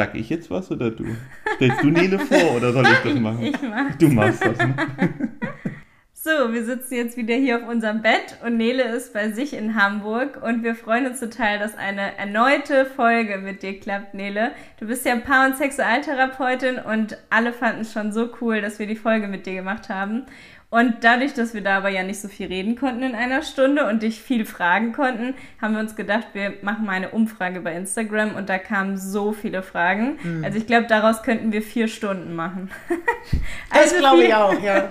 Sag ich jetzt was oder du? Stellst du Nele vor oder soll ich das machen? Ich mach's. Du machst das, ne? So, wir sitzen jetzt wieder hier auf unserem Bett und Nele ist bei sich in Hamburg und wir freuen uns total, dass eine erneute Folge mit dir klappt, Nele. Du bist ja Paar- und Sexualtherapeutin und alle fanden es schon so cool, dass wir die Folge mit dir gemacht haben. Und dadurch, dass wir da aber ja nicht so viel reden konnten in einer Stunde und dich viel fragen konnten, haben wir uns gedacht, wir machen mal eine Umfrage bei Instagram und da kamen so viele Fragen. Mhm. Also ich glaube, daraus könnten wir vier Stunden machen. Das Also glaube ich auch, ja.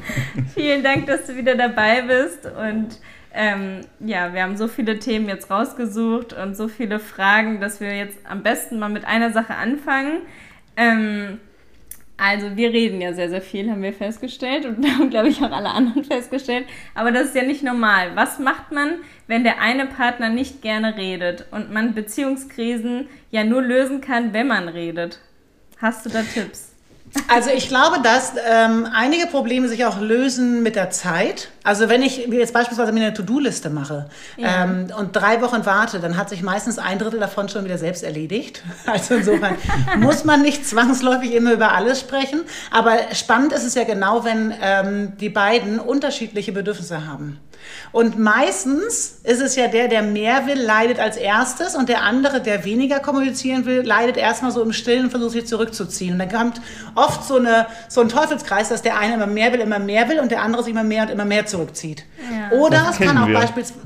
Vielen Dank, dass du wieder dabei bist. Und ähm, ja, wir haben so viele Themen jetzt rausgesucht und so viele Fragen, dass wir jetzt am besten mal mit einer Sache anfangen. Ähm, also wir reden ja sehr, sehr viel, haben wir festgestellt und haben, glaube ich, auch alle anderen festgestellt. Aber das ist ja nicht normal. Was macht man, wenn der eine Partner nicht gerne redet und man Beziehungskrisen ja nur lösen kann, wenn man redet? Hast du da Tipps? Also ich glaube, dass ähm, einige Probleme sich auch lösen mit der Zeit. Also wenn ich jetzt beispielsweise mir eine To-Do-Liste mache Ja. ähm, und drei Wochen warte, dann hat sich meistens ein Drittel davon schon wieder selbst erledigt. Also insofern muss man nicht zwangsläufig immer über alles sprechen. Aber spannend ist es ja genau, wenn ähm, die beiden unterschiedliche Bedürfnisse haben. Und meistens ist es ja der, der mehr will, leidet als erstes und der andere, der weniger kommunizieren will, leidet erstmal so im Stillen und versucht sich zurückzuziehen. Und dann kommt oft so, eine, so ein Teufelskreis, dass der eine immer mehr will, immer mehr will und der andere sich immer mehr und immer mehr zurückzieht. Ja. Oder Das es kann auch wir. beispielsweise...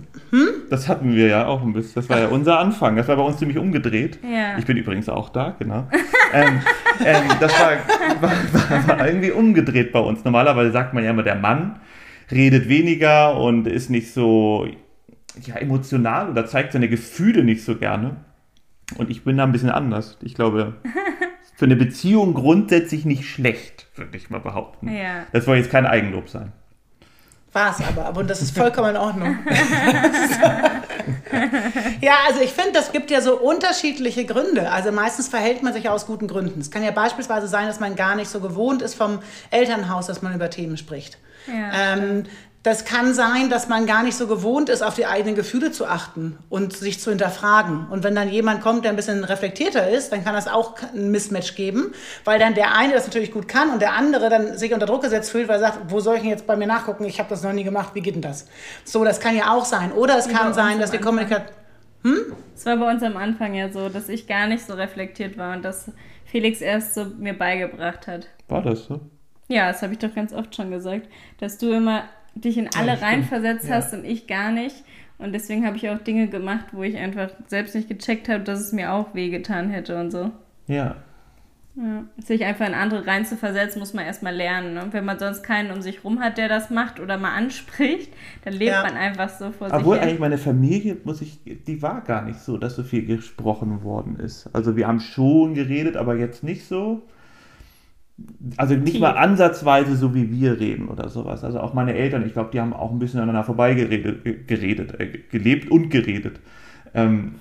Das hatten wir ja auch ein bisschen. Das war ja unser Anfang. Das war bei uns ziemlich umgedreht. Ja. Ich bin übrigens auch da, genau. ähm, ähm, das war, war, war, war irgendwie umgedreht bei uns. Normalerweise sagt man ja immer, der Mann redet weniger und ist nicht so ja, emotional oder zeigt seine Gefühle nicht so gerne. Und ich bin da ein bisschen anders. Ich glaube, für eine Beziehung grundsätzlich nicht schlecht, würde ich mal behaupten. Ja. Das soll jetzt kein Eigenlob sein. War es aber, aber und das ist vollkommen in Ordnung. ja, also ich finde, das gibt ja so unterschiedliche Gründe. Also meistens verhält man sich ja aus guten Gründen. Es kann ja beispielsweise sein, dass man gar nicht so gewohnt ist vom Elternhaus, dass man über Themen spricht. Ja, ähm, das kann sein, dass man gar nicht so gewohnt ist, auf die eigenen Gefühle zu achten und sich zu hinterfragen. Und wenn dann jemand kommt, der ein bisschen reflektierter ist, dann kann das auch ein Mismatch geben, weil dann der eine das natürlich gut kann und der andere dann sich unter Druck gesetzt fühlt, weil er sagt, wo soll ich denn jetzt bei mir nachgucken? Ich habe das noch nie gemacht, wie geht denn das? So, das kann ja auch sein. Oder es Wie kann sein, dass die. Kommunikation... Es war bei uns am Anfang ja so, dass ich gar nicht so reflektiert war und dass Felix erst so mir beigebracht hat. War das so? Ja, das habe ich doch ganz oft schon gesagt, dass du immer dich in alle Ja, reinversetzt Ja. hast und ich gar nicht. Und deswegen habe ich auch Dinge gemacht, wo ich einfach selbst nicht gecheckt habe, dass es mir auch wehgetan hätte und so. Ja. Ja. Sich einfach in andere reinzuversetzen, muss man erstmal lernen. Ne? Und wenn man sonst keinen um sich rum hat, der das macht oder mal anspricht, dann lebt Ja. man einfach so vor Obwohl sich hin. eigentlich meine Familie, muss ich, die war gar nicht so, dass so viel gesprochen worden ist. Also wir haben schon geredet, aber jetzt nicht so. Also nicht mal ansatzweise so wie wir reden oder sowas. Also auch meine Eltern, ich glaube, die haben auch ein bisschen aneinander vorbeigeredet, ge- geredet, äh, gelebt und geredet. Ähm,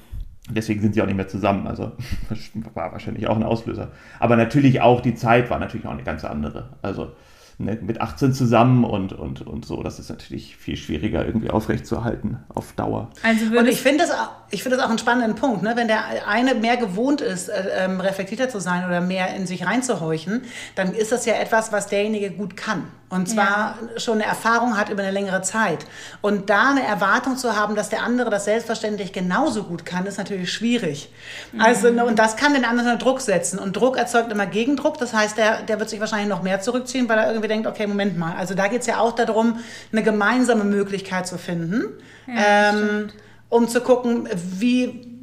deswegen sind sie auch nicht mehr zusammen. Also das war wahrscheinlich auch ein Auslöser. Aber natürlich auch die Zeit war natürlich auch eine ganz andere. Also ne, mit 18 zusammen und, und, und so, das ist natürlich viel schwieriger irgendwie aufrechtzuerhalten auf Dauer. Also Und ich finde das, ich finde das auch einen spannenden Punkt, ne? wenn der eine mehr gewohnt ist, äh, ähm, reflektierter zu sein oder mehr in sich reinzuhorchen, dann ist das ja etwas, was derjenige gut kann. Und zwar schon eine Erfahrung hat über eine längere Zeit. Und da eine Erwartung zu haben, dass der andere das selbstverständlich genauso gut kann, ist natürlich schwierig. Also, ne, und das kann den anderen unter Druck setzen. Und Druck erzeugt immer Gegendruck. Das heißt, der, der wird sich wahrscheinlich noch mehr zurückziehen, weil er irgendwie denkt, okay, Moment mal. Also da geht es ja auch darum, eine gemeinsame Möglichkeit zu finden. Ja, ähm, um zu gucken, wie,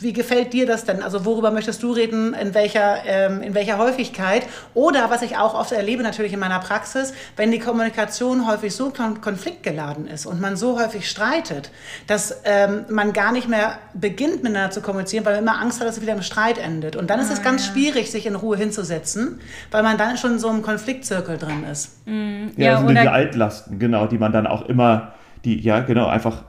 wie gefällt dir das denn? Also worüber möchtest du reden, in welcher, ähm, in welcher Häufigkeit? Oder was ich auch oft erlebe natürlich in meiner Praxis, wenn die Kommunikation häufig so kon konfliktgeladen ist und man so häufig streitet, dass ähm, man gar nicht mehr beginnt miteinander zu kommunizieren, weil man immer Angst hat, dass es wieder im Streit endet. Und dann ist es ganz schwierig, sich in Ruhe hinzusetzen, weil man dann schon in so einem Konfliktzirkel drin ist. Ja, Ja, das sind die Altlasten, genau, die man dann auch immer, die, ja, genau, einfach,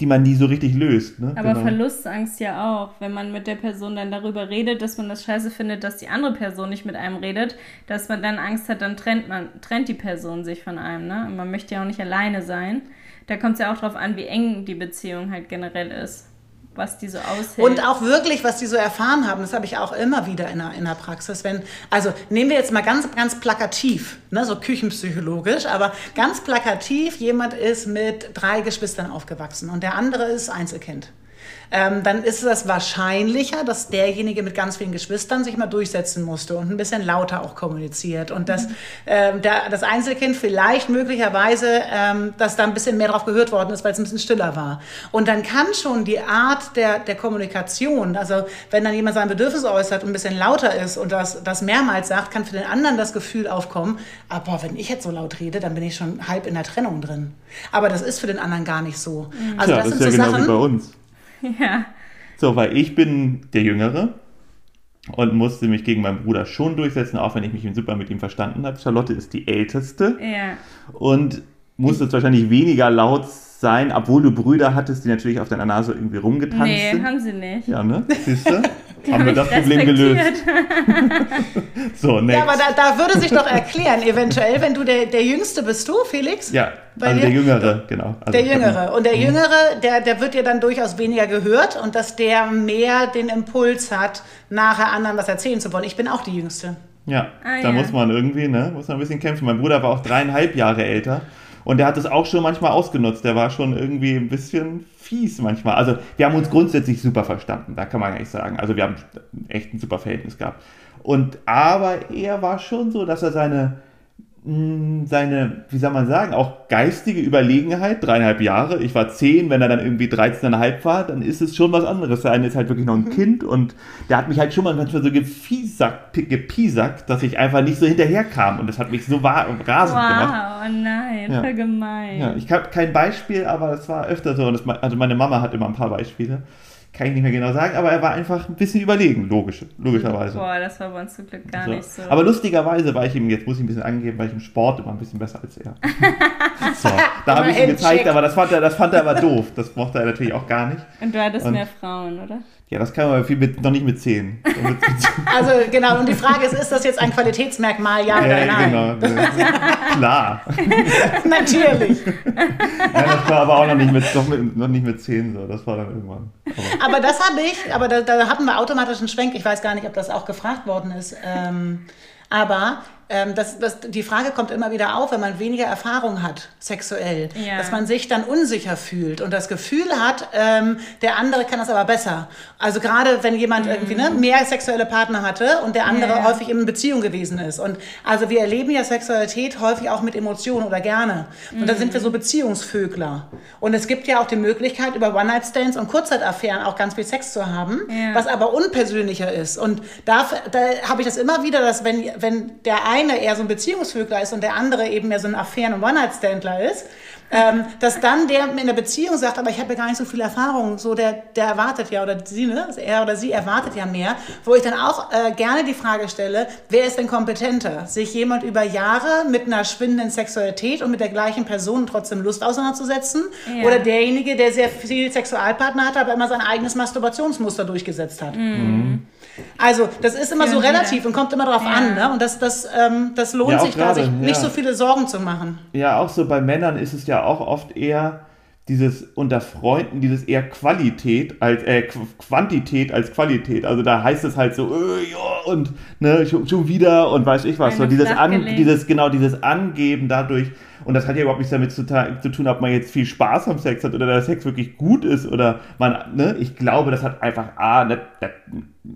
die man nie so richtig löst. Ne? Aber genau. Verlustangst ja auch, wenn man mit der Person dann darüber redet, dass man das scheiße findet, dass die andere Person nicht mit einem redet, dass man dann Angst hat, dann trennt man, trennt die Person sich von einem, ne? Und man möchte ja auch nicht alleine sein. Da kommt es ja auch drauf an, wie eng die Beziehung halt generell ist. Was die so aushält. Und auch wirklich, was die so erfahren haben, das habe ich auch immer wieder in der, in der Praxis. Wenn, also nehmen wir jetzt mal ganz, ganz plakativ, ne, so küchenpsychologisch, aber ganz plakativ, jemand ist mit drei Geschwistern aufgewachsen und der andere ist Einzelkind ähm, dann ist es wahrscheinlicher, dass derjenige mit ganz vielen Geschwistern sich mal durchsetzen musste und ein bisschen lauter auch kommuniziert. Und dass ähm, der, das Einzelkind vielleicht möglicherweise, ähm, dass da ein bisschen mehr drauf gehört worden ist, weil es ein bisschen stiller war. Und dann kann schon die Art der, der Kommunikation, also wenn dann jemand sein Bedürfnis äußert und ein bisschen lauter ist und das, das mehrmals sagt, kann für den anderen das Gefühl aufkommen, aber wenn ich jetzt so laut rede, dann bin ich schon halb in der Trennung drin. Aber das ist für den anderen gar nicht so. Also ja, das, das ist ja so genau Sachen, wie bei uns. Ja. So, weil ich bin der Jüngere und musste mich gegen meinen Bruder schon durchsetzen, auch wenn ich mich super mit ihm verstanden habe. Charlotte ist die Älteste ja. und musste jetzt wahrscheinlich weniger laut sein, obwohl du Brüder hattest, die natürlich auf deiner Nase irgendwie rumgetanzt nee, sind. Nee, haben sie nicht. Ja, ne? Siehst du? haben wir das Problem gelöst. so, next. Ja, aber da, da, würde sich doch erklären, eventuell, wenn du der, der Jüngste bist, du, Felix? Ja, also der Jüngere, genau. Also der Jüngere. Und der mhm. Jüngere, der, der wird dir dann durchaus weniger gehört und dass der mehr den Impuls hat, nachher anderen was erzählen zu wollen. Ich bin auch die Jüngste. Ja, ah, da ja. muss man irgendwie, ne, muss man ein bisschen kämpfen. Mein Bruder war auch dreieinhalb Jahre älter. Und der hat es auch schon manchmal ausgenutzt. Der war schon irgendwie ein bisschen fies manchmal. Also wir haben uns grundsätzlich super verstanden, da kann man gar nicht sagen. Also wir haben echt ein super Verhältnis gehabt. Und aber er war schon so, dass er seine seine, wie soll man sagen, auch geistige Überlegenheit, dreieinhalb Jahre, ich war zehn, wenn er dann irgendwie 13,5 war, dann ist es schon was anderes. Der eine ist halt wirklich noch ein mhm. Kind und der hat mich halt schon mal manchmal so gepiesackt, gepiesackt, dass ich einfach nicht so hinterherkam und das hat mich so rasend wow, gemacht. Wow, oh nein, ja. voll gemein. Ja, ich habe kein Beispiel, aber es war öfter so und das, also meine Mama hat immer ein paar Beispiele kann ich nicht mehr genau sagen, aber er war einfach ein bisschen überlegen, logisch, logischerweise. Boah, das war bei uns zum Glück gar so. nicht so. Aber lustigerweise war ich ihm, jetzt muss ich ein bisschen angeben, war ich im Sport immer ein bisschen besser als er. so, da habe ich ihm gezeigt, aber das fand, er, das fand er aber doof. Das mochte er natürlich auch gar nicht. Und du hattest Und, mehr Frauen, oder? Ja, das kann man viel mit, noch nicht mit 10. also genau, und die Frage ist, ist das jetzt ein Qualitätsmerkmal, ja oder nein? Genau, klar. Natürlich. Ja, das war aber auch noch nicht mit, noch, mit, noch nicht mit 10 so, das war dann irgendwann. Aber, aber das habe ich, aber da, da hatten wir automatisch einen Schwenk, ich weiß gar nicht, ob das auch gefragt worden ist. Ähm, aber ähm, das, das, die Frage kommt immer wieder auf, wenn man weniger Erfahrung hat, sexuell, ja. dass man sich dann unsicher fühlt und das Gefühl hat, ähm, der andere kann das aber besser. Also gerade wenn jemand mhm. irgendwie ne, mehr sexuelle Partner hatte und der andere ja. häufig in Beziehung gewesen ist. Und also wir erleben ja Sexualität häufig auch mit Emotionen oder gerne. Und mhm. dann sind wir so Beziehungsvögler. Und es gibt ja auch die Möglichkeit, über One-Night-Stands und Kurzzeitaffären auch ganz viel Sex zu haben, ja. was aber unpersönlicher ist. Und da, da habe ich das immer wieder, dass wenn, wenn der eine eher so ein Beziehungsvögler ist und der andere eben mehr so ein Affären- und One-Night-Standler ist, ähm, dass dann der in der Beziehung sagt, aber ich habe ja gar nicht so viel Erfahrung, so der, der erwartet ja, oder sie, ne? er oder sie erwartet ja mehr, wo ich dann auch äh, gerne die Frage stelle, wer ist denn kompetenter? Sich jemand über Jahre mit einer schwindenden Sexualität und mit der gleichen Person trotzdem Lust auseinanderzusetzen? Ja. Oder derjenige, der sehr viel Sexualpartner hat, aber immer sein eigenes Masturbationsmuster durchgesetzt hat? Mhm. Also, das ist immer so relativ und kommt immer darauf ja. an. Ne? Und das, das, ähm, das lohnt ja, sich da, sich nicht so viele Sorgen zu machen. Ja, auch so bei Männern ist es ja auch oft eher dieses unter Freunden, dieses eher Qualität als äh, Quantität als Qualität. Also da heißt es halt so, äh, ja, und ne, schon, schon, wieder und weiß ich was. so dieses, an, dieses, genau, dieses Angeben dadurch. Und das hat ja überhaupt nichts damit zu, zu, tun, ob man jetzt viel Spaß am Sex hat oder der Sex wirklich gut ist oder man, ne, ich glaube, das hat einfach A, ne, ne,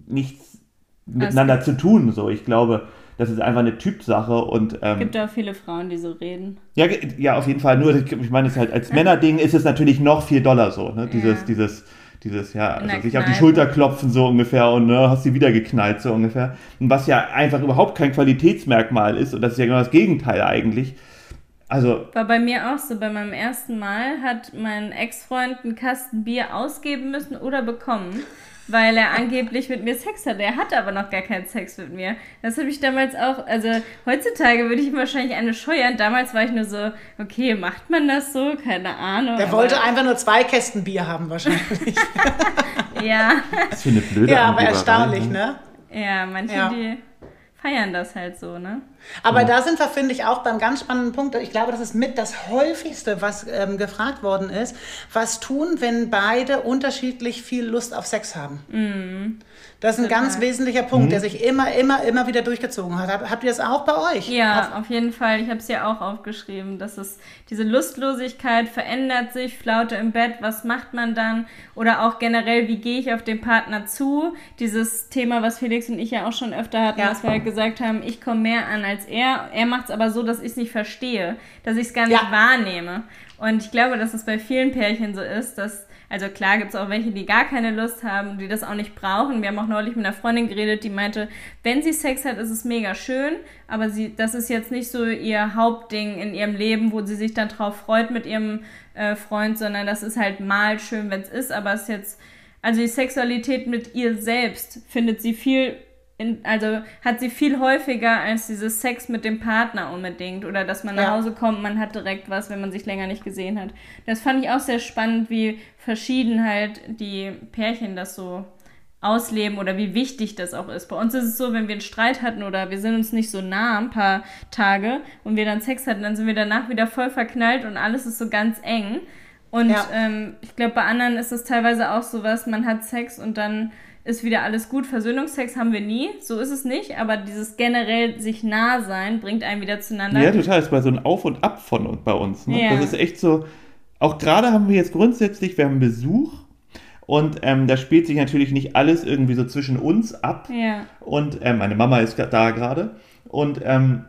nichts miteinander also, zu tun. So, ich glaube, das ist einfach eine Typsache und ähm, gibt auch viele Frauen, die so reden. Ja, ja, auf jeden Fall. Nur, ich meine, es halt als Männerding ist es natürlich noch viel doller so, ne? Dieses, ja. dieses, dieses, ja, also sich auf die Schulter klopfen so ungefähr und ne, hast sie wieder geknallt so ungefähr. Und was ja einfach überhaupt kein Qualitätsmerkmal ist und das ist ja genau das Gegenteil eigentlich. Also war bei mir auch so. Bei meinem ersten Mal hat mein Ex-Freund einen Kasten Bier ausgeben müssen oder bekommen weil er angeblich mit mir Sex hatte. Er hatte aber noch gar keinen Sex mit mir. Das habe ich damals auch, also heutzutage würde ich ihm wahrscheinlich eine scheuern. Damals war ich nur so, okay, macht man das so? Keine Ahnung. Der wollte einfach nur zwei Kästen Bier haben wahrscheinlich. ja. Das ist für eine blöde Ja, aber erstaunlich, ne? Ja, manche, ja. die feiern das halt so, ne? Aber ja. da sind wir, finde ich, auch beim ganz spannenden Punkt. Ich glaube, das ist mit das häufigste, was ähm, gefragt worden ist. Was tun, wenn beide unterschiedlich viel Lust auf Sex haben? Mhm. Das ist ein Total. ganz wesentlicher Punkt, mhm. der sich immer, immer, immer wieder durchgezogen hat. Habt ihr das auch bei euch? Ja, auf, auf jeden Fall. Ich habe es ja auch aufgeschrieben, dass es diese Lustlosigkeit verändert sich, Flaute im Bett, was macht man dann? Oder auch generell, wie gehe ich auf den Partner zu? Dieses Thema, was Felix und ich ja auch schon öfter hatten, ja. dass wir halt gesagt haben, ich komme mehr an als er. Er macht es aber so, dass ich es nicht verstehe, dass ich es gar nicht ja. wahrnehme. Und ich glaube, dass es bei vielen Pärchen so ist, dass also klar gibt es auch welche, die gar keine Lust haben, die das auch nicht brauchen. Wir haben auch neulich mit einer Freundin geredet, die meinte, wenn sie Sex hat, ist es mega schön, aber sie, das ist jetzt nicht so ihr Hauptding in ihrem Leben, wo sie sich dann drauf freut mit ihrem äh, Freund, sondern das ist halt mal schön, wenn es ist, aber es ist jetzt, also die Sexualität mit ihr selbst findet sie viel in, also hat sie viel häufiger als dieses Sex mit dem Partner unbedingt oder dass man nach ja. Hause kommt, man hat direkt was, wenn man sich länger nicht gesehen hat. Das fand ich auch sehr spannend, wie verschieden halt die Pärchen das so ausleben oder wie wichtig das auch ist. Bei uns ist es so, wenn wir einen Streit hatten oder wir sind uns nicht so nah ein paar Tage und wir dann Sex hatten, dann sind wir danach wieder voll verknallt und alles ist so ganz eng. Und ja. ähm, ich glaube, bei anderen ist es teilweise auch so was, man hat Sex und dann ist wieder alles gut. Versöhnungsex haben wir nie, so ist es nicht, aber dieses generell sich nah sein bringt einen wieder zueinander. Ja, total. Es war so ein Auf und Ab von bei uns. Ne? Ja. Das ist echt so. Auch gerade haben wir jetzt grundsätzlich, wir haben Besuch und ähm, da spielt sich natürlich nicht alles irgendwie so zwischen uns ab. Ja. Und ähm, meine Mama ist da gerade. Und ähm,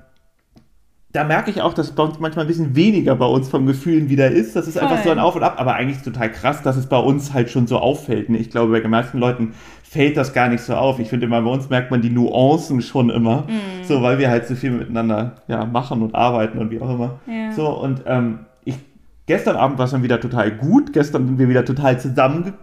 da merke ich auch, dass es bei uns manchmal ein bisschen weniger bei uns vom Gefühlen wieder ist. Das ist Voll. einfach so ein Auf und Ab, aber eigentlich total krass, dass es bei uns halt schon so auffällt. Ne? Ich glaube, bei den meisten Leuten fällt das gar nicht so auf. Ich finde immer, bei uns merkt man die Nuancen schon immer, mm. so weil wir halt so viel miteinander ja, machen und arbeiten und wie auch immer. Ja. So und ähm, ich, gestern Abend war es dann wieder total gut. Gestern sind wir wieder total zusammen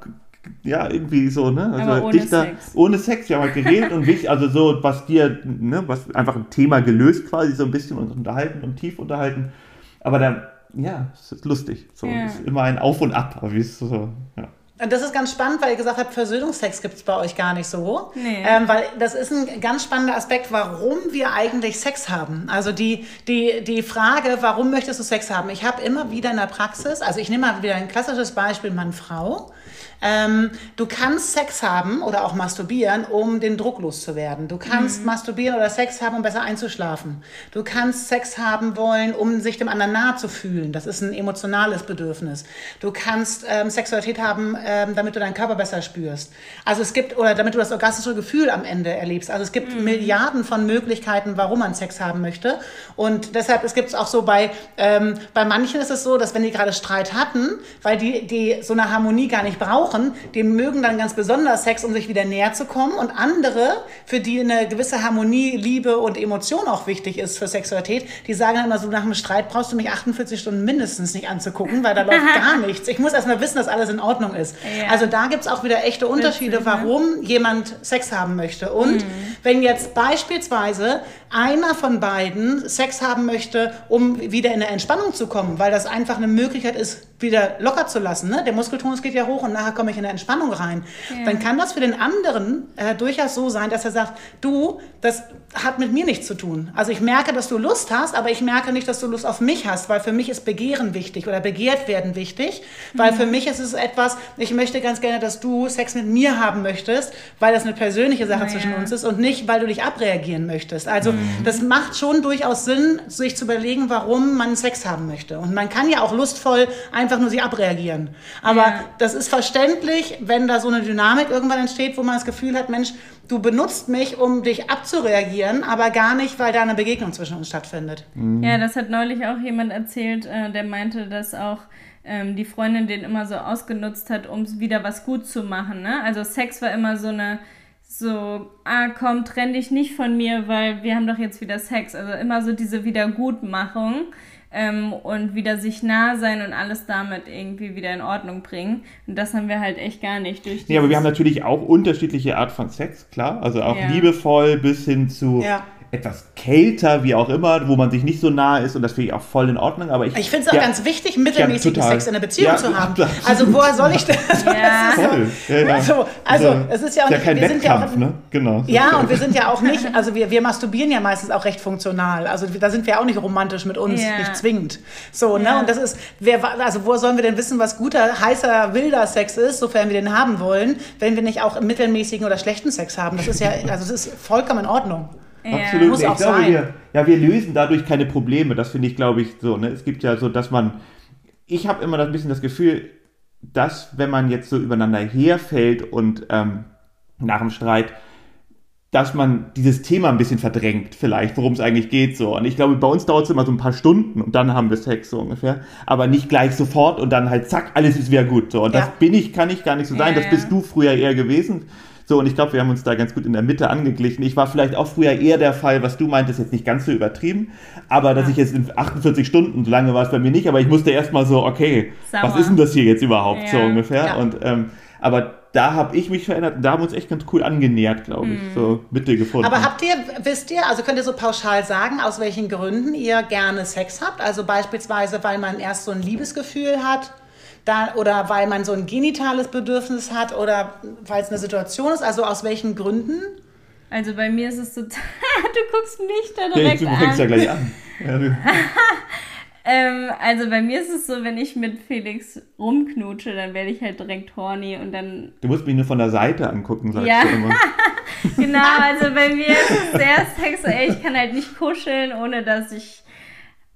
ja, irgendwie so, ne? Also Aber ohne Dichter, Sex. Ohne Sex, wir haben halt geredet und wichtig, also so, was dir, ne, was einfach ein Thema gelöst quasi, so ein bisschen uns unterhalten und tief unterhalten. Aber dann, ja, es ist lustig. So, ja. es ist immer ein Auf und Ab, wie es so, ja. Das ist ganz spannend, weil ihr gesagt habt, Versöhnungsex gibt es bei euch gar nicht so. Nee. Ähm, weil das ist ein ganz spannender Aspekt, warum wir eigentlich Sex haben. Also die, die, die Frage, warum möchtest du Sex haben? Ich habe immer wieder in der Praxis, also ich nehme mal wieder ein klassisches Beispiel, Mann-Frau. Ähm, du kannst Sex haben oder auch masturbieren, um den Druck loszuwerden. Du kannst mhm. masturbieren oder Sex haben, um besser einzuschlafen. Du kannst Sex haben wollen, um sich dem anderen nahe zu fühlen. Das ist ein emotionales Bedürfnis. Du kannst ähm, Sexualität haben, ähm, damit du deinen Körper besser spürst. Also es gibt, oder damit du das orgastische Gefühl am Ende erlebst. Also es gibt mhm. Milliarden von Möglichkeiten, warum man Sex haben möchte. Und deshalb, es gibt es auch so bei, ähm, bei manchen ist es so, dass wenn die gerade Streit hatten, weil die, die so eine Harmonie gar nicht brauchen, brauchen, die mögen dann ganz besonders Sex, um sich wieder näher zu kommen. Und andere, für die eine gewisse Harmonie, Liebe und Emotion auch wichtig ist für Sexualität, die sagen dann immer so, nach einem Streit brauchst du mich 48 Stunden mindestens nicht anzugucken, weil da läuft gar nichts. Ich muss erstmal wissen, dass alles in Ordnung ist. Ja. Also da gibt es auch wieder echte Unterschiede, warum jemand Sex haben möchte. Und mhm. wenn jetzt beispielsweise einer von beiden Sex haben möchte, um wieder in eine Entspannung zu kommen, weil das einfach eine Möglichkeit ist, wieder locker zu lassen. Ne? Der Muskeltonus geht ja hoch und nachher komme ich in eine Entspannung rein. Ja. Dann kann das für den anderen äh, durchaus so sein, dass er sagt, du, das hat mit mir nichts zu tun. Also ich merke, dass du Lust hast, aber ich merke nicht, dass du Lust auf mich hast, weil für mich ist Begehren wichtig oder begehrt werden wichtig, weil mhm. für mich ist es etwas, ich möchte ganz gerne, dass du Sex mit mir haben möchtest, weil das eine persönliche Sache oh, zwischen ja. uns ist und nicht, weil du dich abreagieren möchtest. Also mhm. Das macht schon durchaus Sinn, sich zu überlegen, warum man Sex haben möchte. Und man kann ja auch lustvoll einfach nur sich abreagieren. Aber ja. das ist verständlich, wenn da so eine Dynamik irgendwann entsteht, wo man das Gefühl hat, Mensch, du benutzt mich, um dich abzureagieren, aber gar nicht, weil da eine Begegnung zwischen uns stattfindet. Mhm. Ja, das hat neulich auch jemand erzählt, äh, der meinte, dass auch ähm, die Freundin den immer so ausgenutzt hat, um wieder was gut zu machen. Ne? Also Sex war immer so eine so, ah komm, trenn dich nicht von mir, weil wir haben doch jetzt wieder Sex. Also immer so diese Wiedergutmachung ähm, und wieder sich nah sein und alles damit irgendwie wieder in Ordnung bringen. Und das haben wir halt echt gar nicht durch. Ja, aber wir haben natürlich auch unterschiedliche Art von Sex, klar. Also auch ja. liebevoll bis hin zu ja. Etwas kälter, wie auch immer, wo man sich nicht so nah ist und das finde ich auch voll in Ordnung. Aber ich, Ich finde es auch ja, ganz wichtig, mittelmäßigen total. Sex in einer Beziehung Ja, zu haben. absolut. Also woher soll ich das? Ja. das ist Voll. Ja, ja. So, also, es ist ja auch ja nicht- kein wir sind ja auch- Wettkampf, ne? Genau. Ja, und wir sind ja auch nicht, also wir, wir masturbieren ja meistens auch recht funktional. Also da sind wir auch nicht romantisch mit uns, Ja. nicht zwingend. So, ne? Ja. Und das ist, wer, also woher sollen wir denn wissen, was guter, heißer, wilder Sex ist, sofern wir den haben wollen, wenn wir nicht auch mittelmäßigen oder schlechten Sex haben? Das ist ja, also das ist vollkommen in Ordnung. Absolut. Muss Nee, auch ich glaube, sein. wir, ja, wir lösen dadurch keine Probleme. Das finde ich, glaube ich, so. Ne? Es gibt ja so, dass man. Ich habe immer ein bisschen das Gefühl, dass, wenn man jetzt so übereinander herfällt und ähm, nach dem Streit, dass man dieses Thema ein bisschen verdrängt, vielleicht, worum es eigentlich geht. so. Und ich glaube, bei uns dauert es immer so ein paar Stunden und dann haben wir Sex so ungefähr. Aber nicht gleich sofort und dann halt zack, alles ist wieder gut. So. Und das Ja. bin ich, kann ich gar nicht so sein. Ja, Das bist du früher eher gewesen. So, und ich glaube, wir haben uns da ganz gut in der Mitte angeglichen. Ich war vielleicht auch früher eher der Fall, was du meintest, jetzt nicht ganz so übertrieben, aber dass ich jetzt in 48 Stunden, so lange war es bei mir nicht, aber ich musste erstmal so, okay, Sauer. was ist denn das hier jetzt überhaupt, so Ja. ungefähr. Ja. Und, ähm, aber da habe ich mich verändert und da haben wir uns echt ganz cool angenähert, glaube ich, so Mitte gefunden. Aber habt ihr, wisst ihr, also könnt ihr so pauschal sagen, aus welchen Gründen ihr gerne Sex habt? Also beispielsweise, weil man erst so ein Liebesgefühl hat, da, oder weil man so ein genitales Bedürfnis hat oder weil es eine Situation ist. Also aus welchen Gründen? Also bei mir ist es total. du guckst mich da ja, direkt du fängst ja an. gleich an. Ja, Ähm, also bei mir ist es so, wenn ich mit Felix rumknutsche, dann werde ich halt direkt horny und dann. du musst mich nur von der Seite angucken, sagst Ja. du immer. Genau, also bei mir ist es sehr sexuell. Ich kann halt nicht kuscheln, ohne dass ich.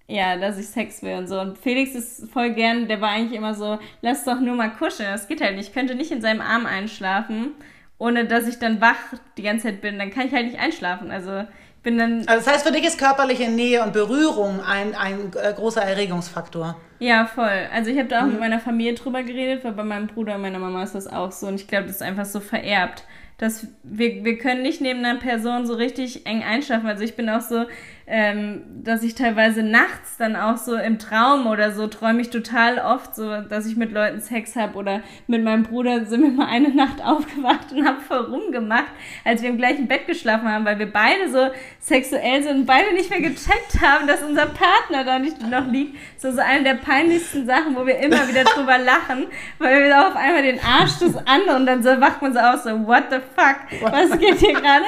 Ja, dass ich Sex will und so. Und Felix ist voll gern, der war eigentlich immer so, lass doch nur mal kuscheln. Das geht halt nicht. Ich könnte nicht in seinem Arm einschlafen, ohne dass ich dann wach die ganze Zeit bin. Dann kann ich halt nicht einschlafen. Also ich bin dann Also das heißt, für dich ist körperliche Nähe und Berührung ein, ein äh, großer Erregungsfaktor. Ja, voll. Also ich habe da auch mit meiner Familie drüber geredet, weil bei meinem Bruder und meiner Mama ist das auch so. Und ich glaube, das ist einfach so vererbt. Dass wir, wir können nicht neben einer Person so richtig eng einschlafen. Also ich bin auch so, ähm, dass ich teilweise nachts dann auch so im Traum oder so träume ich total oft so, dass ich mit Leuten Sex habe oder mit meinem Bruder sind wir mal eine Nacht aufgewacht und haben voll rumgemacht, als wir im gleichen Bett geschlafen haben, weil wir beide so sexuell sind und beide nicht mehr gecheckt haben, dass unser Partner da nicht noch liegt. So, so eine der peinlichsten Sachen, wo wir immer wieder drüber lachen, weil wir auf einmal den Arsch des anderen und dann so wacht man so aus, so, what the fuck, was geht hier gerade?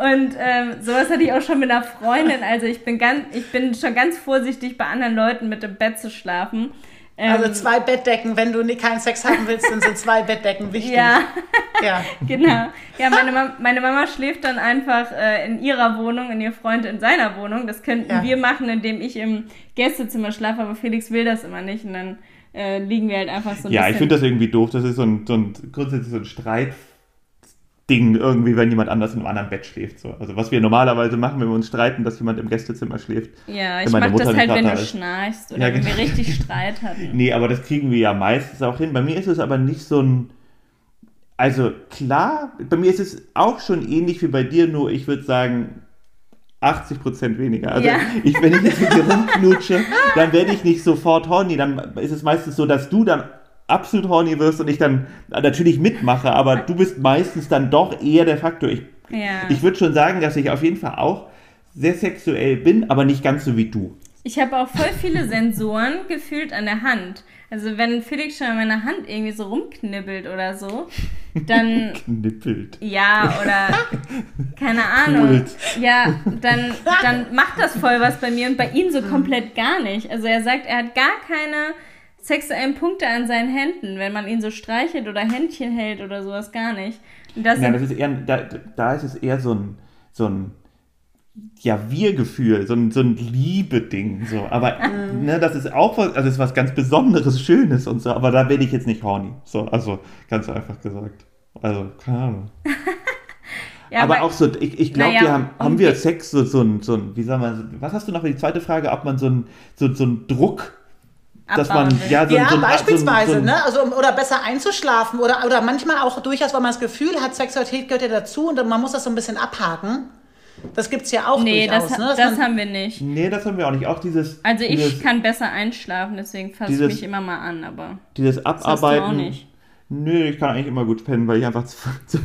Und ähm, sowas hatte ich auch schon mit einer Freundin, also ich bin ganz, ich bin schon ganz vorsichtig bei anderen Leuten mit im Bett zu schlafen. Ähm, Also zwei Bettdecken, wenn du keinen Sex haben willst, dann sind zwei Bettdecken wichtig. ja. ja. Genau. Ja, meine, Mama, meine Mama schläft dann einfach äh, in ihrer Wohnung und ihr Freund in seiner Wohnung. Das könnten Ja. wir machen, indem ich im Gästezimmer schlafe, aber Felix will das immer nicht und dann äh, liegen wir halt einfach so ein Ja, ich bisschen. finde das irgendwie doof. Das ist so ein, so ein grundsätzlich so ein Streitding irgendwie, wenn jemand anders in einem anderen Bett schläft. So. Also was wir normalerweise machen, wenn wir uns streiten, dass jemand im Gästezimmer schläft. ja, ich meine mach Mutter das halt, wenn du ist. schnarchst oder Ja, wenn genau. wir richtig Streit hatten. Nee, aber das kriegen wir ja meistens auch hin. Bei mir ist es aber nicht so ein. Also klar, bei mir ist es auch schon ähnlich wie bei dir, nur ich würde sagen 80% weniger. Also Ja. ich, wenn ich jetzt mit dir rumknutsche, dann werde ich nicht sofort horny. Dann ist es meistens so, dass du dann absolut horny wirst und ich dann natürlich mitmache, aber du bist meistens dann doch eher der Faktor. Ich, Ja. ich würde schon sagen, dass ich auf jeden Fall auch sehr sexuell bin, aber nicht ganz so wie du. Ich habe auch voll viele Sensoren gefühlt an der Hand. Also wenn Felix schon an meiner Hand irgendwie so rumknibbelt oder so, dann Knippelt. Ja, oder keine Ahnung. Pult. Ja, dann, dann macht das voll was bei mir und bei ihm so komplett gar nicht. Also er sagt, er hat gar keine sexuellen Punkte an seinen Händen, wenn man ihn so streichelt oder Händchen hält oder sowas gar nicht. Und das Nein, das ist eher, da, da ist es eher so ein, so ein ja, Wir-Gefühl, so ein, so ein Liebe-Ding. So. Aber ne, das ist auch was, also ist was ganz Besonderes, Schönes und so, aber da werde ich jetzt nicht horny. So, also ganz einfach gesagt. Also, keine Ahnung. ja, aber auch so, ich, ich glaube, Naja, wir haben, haben wir- Sex so, so ein, so ein, wie sagen wir, was hast du noch für die zweite Frage, ob man so ein, so, so ein Druck, dass man, will. ja, so, Ja, so beispielsweise, so so ne? Also, oder besser einzuschlafen oder, oder manchmal auch durchaus, weil man das Gefühl hat, Sexualität gehört ja dazu und man muss das so ein bisschen abhaken. Das gibt es ja auch Nee, durchaus. das, ne? Dass das man- haben wir nicht. Nee, das haben wir auch nicht. Auch dieses, Also ich dieses, kann besser einschlafen, deswegen fasse ich mich immer mal an, aber dieses das Abarbeiten. auch nicht. Nö, ich kann eigentlich immer gut pennen, weil ich einfach zu, zu,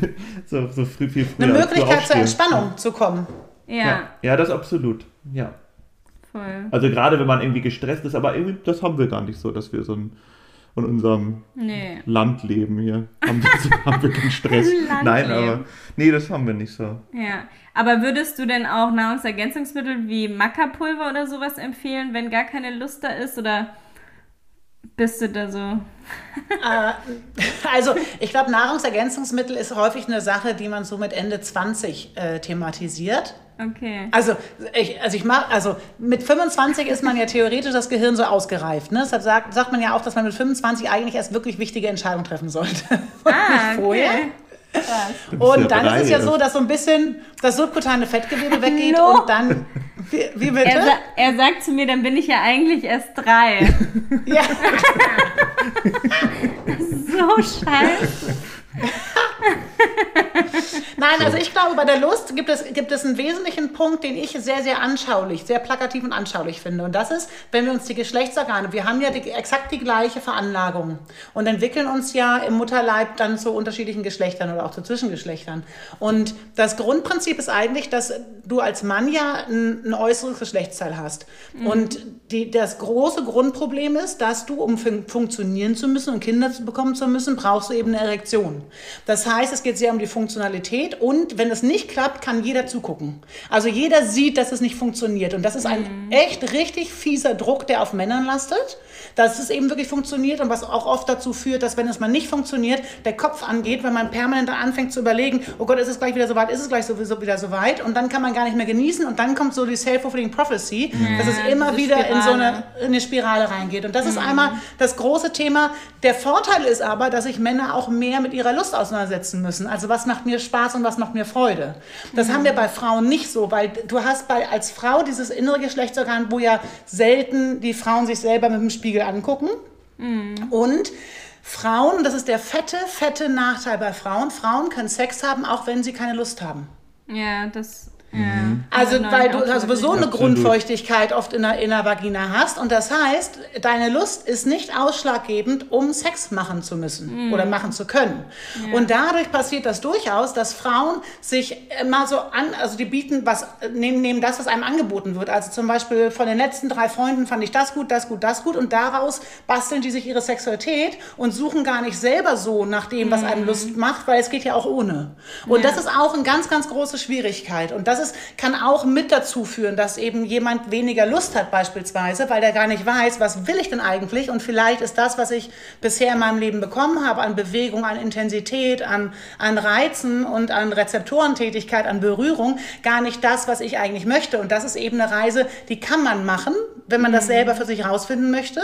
so, so früh, viel früher eine Möglichkeit zur. Entspannung zu kommen. Ja, Ja, ja das absolut. Ja. Voll. Also gerade wenn man irgendwie gestresst ist, aber irgendwie, das haben wir gar nicht so, dass wir so ein, in unserem Nee. Land leben hier. Haben wir, so, haben wir keinen Stress. Nein, aber nee, das haben wir nicht so. Ja, aber würdest du denn auch Nahrungsergänzungsmittel wie Mackerpulver oder sowas empfehlen, wenn gar keine Lust da ist? Oder bist du da so? Äh, also ich glaube, Nahrungsergänzungsmittel ist häufig eine Sache, die man so mit Ende 20 äh, thematisiert. Okay. Also ich, also ich mach, also mit 25 ist man ja theoretisch das Gehirn so ausgereift. Ne? Deshalb sagt, sagt man ja auch, dass man mit 25 eigentlich erst wirklich wichtige Entscheidungen treffen sollte. Und Ah, nicht vorher. okay. Und dann ist es ja so, dass so ein bisschen das subkutane Fettgewebe weggeht Hallo? und dann. Wie, wie bitte? Er, sa er sagt zu mir, dann bin ich ja eigentlich erst drei. ja. so scheiße. Nein, also ich glaube, bei der Lust gibt es, gibt es einen wesentlichen Punkt, den ich sehr, sehr anschaulich, sehr plakativ und anschaulich finde. Und das ist, wenn wir uns die Geschlechtsorgane, wir haben ja die, exakt die gleiche Veranlagung und entwickeln uns ja im Mutterleib dann zu unterschiedlichen Geschlechtern oder auch zu Zwischengeschlechtern. Und das Grundprinzip ist eigentlich, dass du als Mann ja ein, ein äußeres Geschlechtsteil hast. Und die, das große Grundproblem ist, dass du, um fun funktionieren zu müssen und Kinder zu bekommen zu müssen, brauchst du eben eine Erektion. Das heißt, es geht sehr um die Funktionalität und wenn es nicht klappt, kann jeder zugucken. Also jeder sieht, dass es nicht funktioniert und das ist ein echt richtig fieser Druck, der auf Männern lastet, dass es eben wirklich funktioniert und was auch oft dazu führt, dass wenn es mal nicht funktioniert, der Kopf angeht, wenn man permanent anfängt zu überlegen, oh Gott, ist es gleich wieder so weit, ist es gleich sowieso wieder so weit und dann kann man gar nicht mehr genießen und dann kommt so die self-fulfilling prophecy, dass es immer wieder in so eine, Spirale. in eine Spirale reingeht. Und das Mhm. ist einmal das große Thema. Der Vorteil ist aber, dass sich Männer auch mehr mit ihrer Lust auseinandersetzen müssen. Also was macht mir Spaß und was macht mir Freude. Das Mhm. haben wir bei Frauen nicht so, weil du hast bei, als Frau dieses innere Geschlechtsorgan, wo ja selten die Frauen sich selber mit dem Spiegel angucken. Mhm. Und Frauen, das ist der fette, fette Nachteil bei Frauen, Frauen können Sex haben, auch wenn sie keine Lust haben. Ja, das. Ja, Also, Nein, weil du also sowieso eine Absolut. Grundfeuchtigkeit oft in der, in der Vagina hast. Und das heißt, deine Lust ist nicht ausschlaggebend, um Sex machen zu müssen oder machen zu können. Und dadurch passiert das durchaus, dass Frauen sich mal so an, also die bieten was, nehmen, nehmen das, was einem angeboten wird. Also zum Beispiel von den letzten drei Freunden fand ich das gut, das gut, das gut. Und daraus basteln die sich ihre Sexualität und suchen gar nicht selber so nach dem, was einem Lust macht, weil es geht ja auch ohne. Und Ja. das ist auch eine ganz, ganz große Schwierigkeit. Und das ist, kann auch mit dazu führen, dass eben jemand weniger Lust hat beispielsweise, weil der gar nicht weiß, was will ich denn eigentlich? Und vielleicht ist das, was ich bisher in meinem Leben bekommen habe, an Bewegung, an Intensität, an, an Reizen und an Rezeptorentätigkeit, an Berührung, gar nicht das, was ich eigentlich möchte. Und das ist eben eine Reise, die kann man machen, wenn man das selber für sich rausfinden möchte.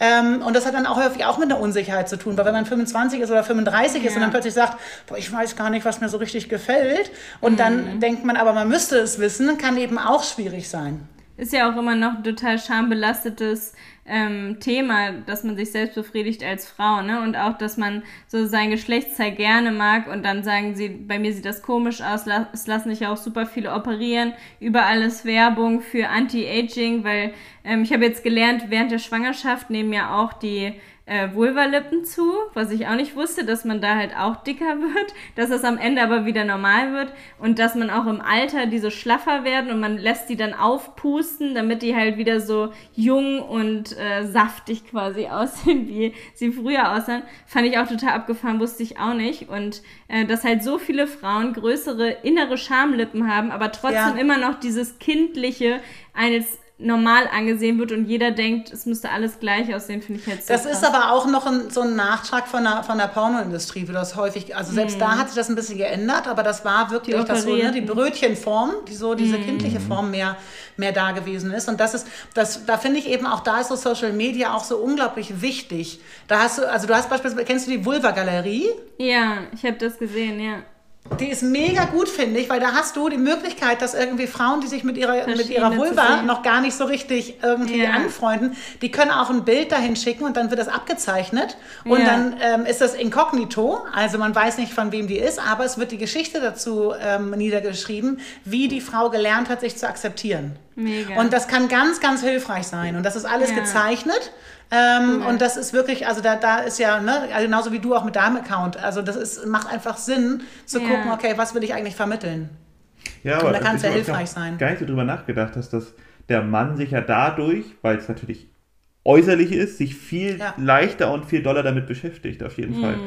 Ähm, und das hat dann auch häufig auch mit einer Unsicherheit zu tun, weil wenn man 25 ist oder 35 ist Ja. und dann plötzlich sagt, boah, ich weiß gar nicht, was mir so richtig gefällt, und Mhm. dann denkt man, aber man müsste es wissen, kann eben auch schwierig sein. ist ja auch immer noch ein total schambelastetes ähm, Thema, dass man sich selbst befriedigt als Frau, ne? Und auch, dass man so sein Geschlechtsteil gerne mag und dann sagen sie, bei mir sieht das komisch aus, la- es lassen sich ja auch super viele operieren, überall ist Werbung für Anti-Aging, weil ähm, ich habe jetzt gelernt, während der Schwangerschaft nehmen ja auch die äh, Vulvalippen zu, was ich auch nicht wusste, dass man da halt auch dicker wird, dass es am Ende aber wieder normal wird und dass man auch im Alter die so schlaffer werden und man lässt die dann aufpusten, damit die halt wieder so jung und äh, saftig quasi aussehen, wie sie früher aussahen. Fand ich auch total abgefahren, wusste ich auch nicht. Und äh, dass halt so viele Frauen größere innere Schamlippen haben, aber trotzdem Ja. immer noch dieses kindliche eines normal angesehen wird und jeder denkt, es müsste alles gleich aussehen, finde ich halt so Das krass. ist aber auch noch ein, so ein Nachtrag von der, von der Pornoindustrie, wie das häufig, also selbst da hat sich das ein bisschen geändert, aber das war wirklich Die das so, ne, die. Brötchenform, die so diese kindliche Form mehr, mehr da gewesen ist. Und das ist, das, da finde ich eben auch, da ist so Social Media auch so unglaublich wichtig. Da hast du, also du hast beispielsweise, kennst du die Vulva-Galerie? Ja, ich habe das gesehen, ja. Die ist mega gut, finde ich, weil da hast du die Möglichkeit, dass irgendwie Frauen, die sich mit ihrer, mit ihrer Vulva noch gar nicht so richtig irgendwie Ja. anfreunden, die können auch ein Bild dahin schicken und dann wird das abgezeichnet und Ja. dann ähm, ist das inkognito, also man weiß nicht, von wem die ist, aber es wird die Geschichte dazu ähm, niedergeschrieben, wie die Frau gelernt hat, sich zu akzeptieren. Mega. Und das kann ganz, ganz hilfreich sein. Und das ist alles Ja. gezeichnet. Ähm, Cool. Und das ist wirklich, also da, da ist ja, ne, also genauso wie du auch mit deinem Account, also das ist, macht einfach Sinn zu Ja. gucken, okay, was will ich eigentlich vermitteln? Ja, aber Und da kann es ja ich hab hilfreich sein. Gar nicht so drüber nachgedacht, dass das der Mann sich ja dadurch, weil es natürlich äußerlich ist, sich viel Ja. leichter und viel doller damit beschäftigt, auf jeden Fall.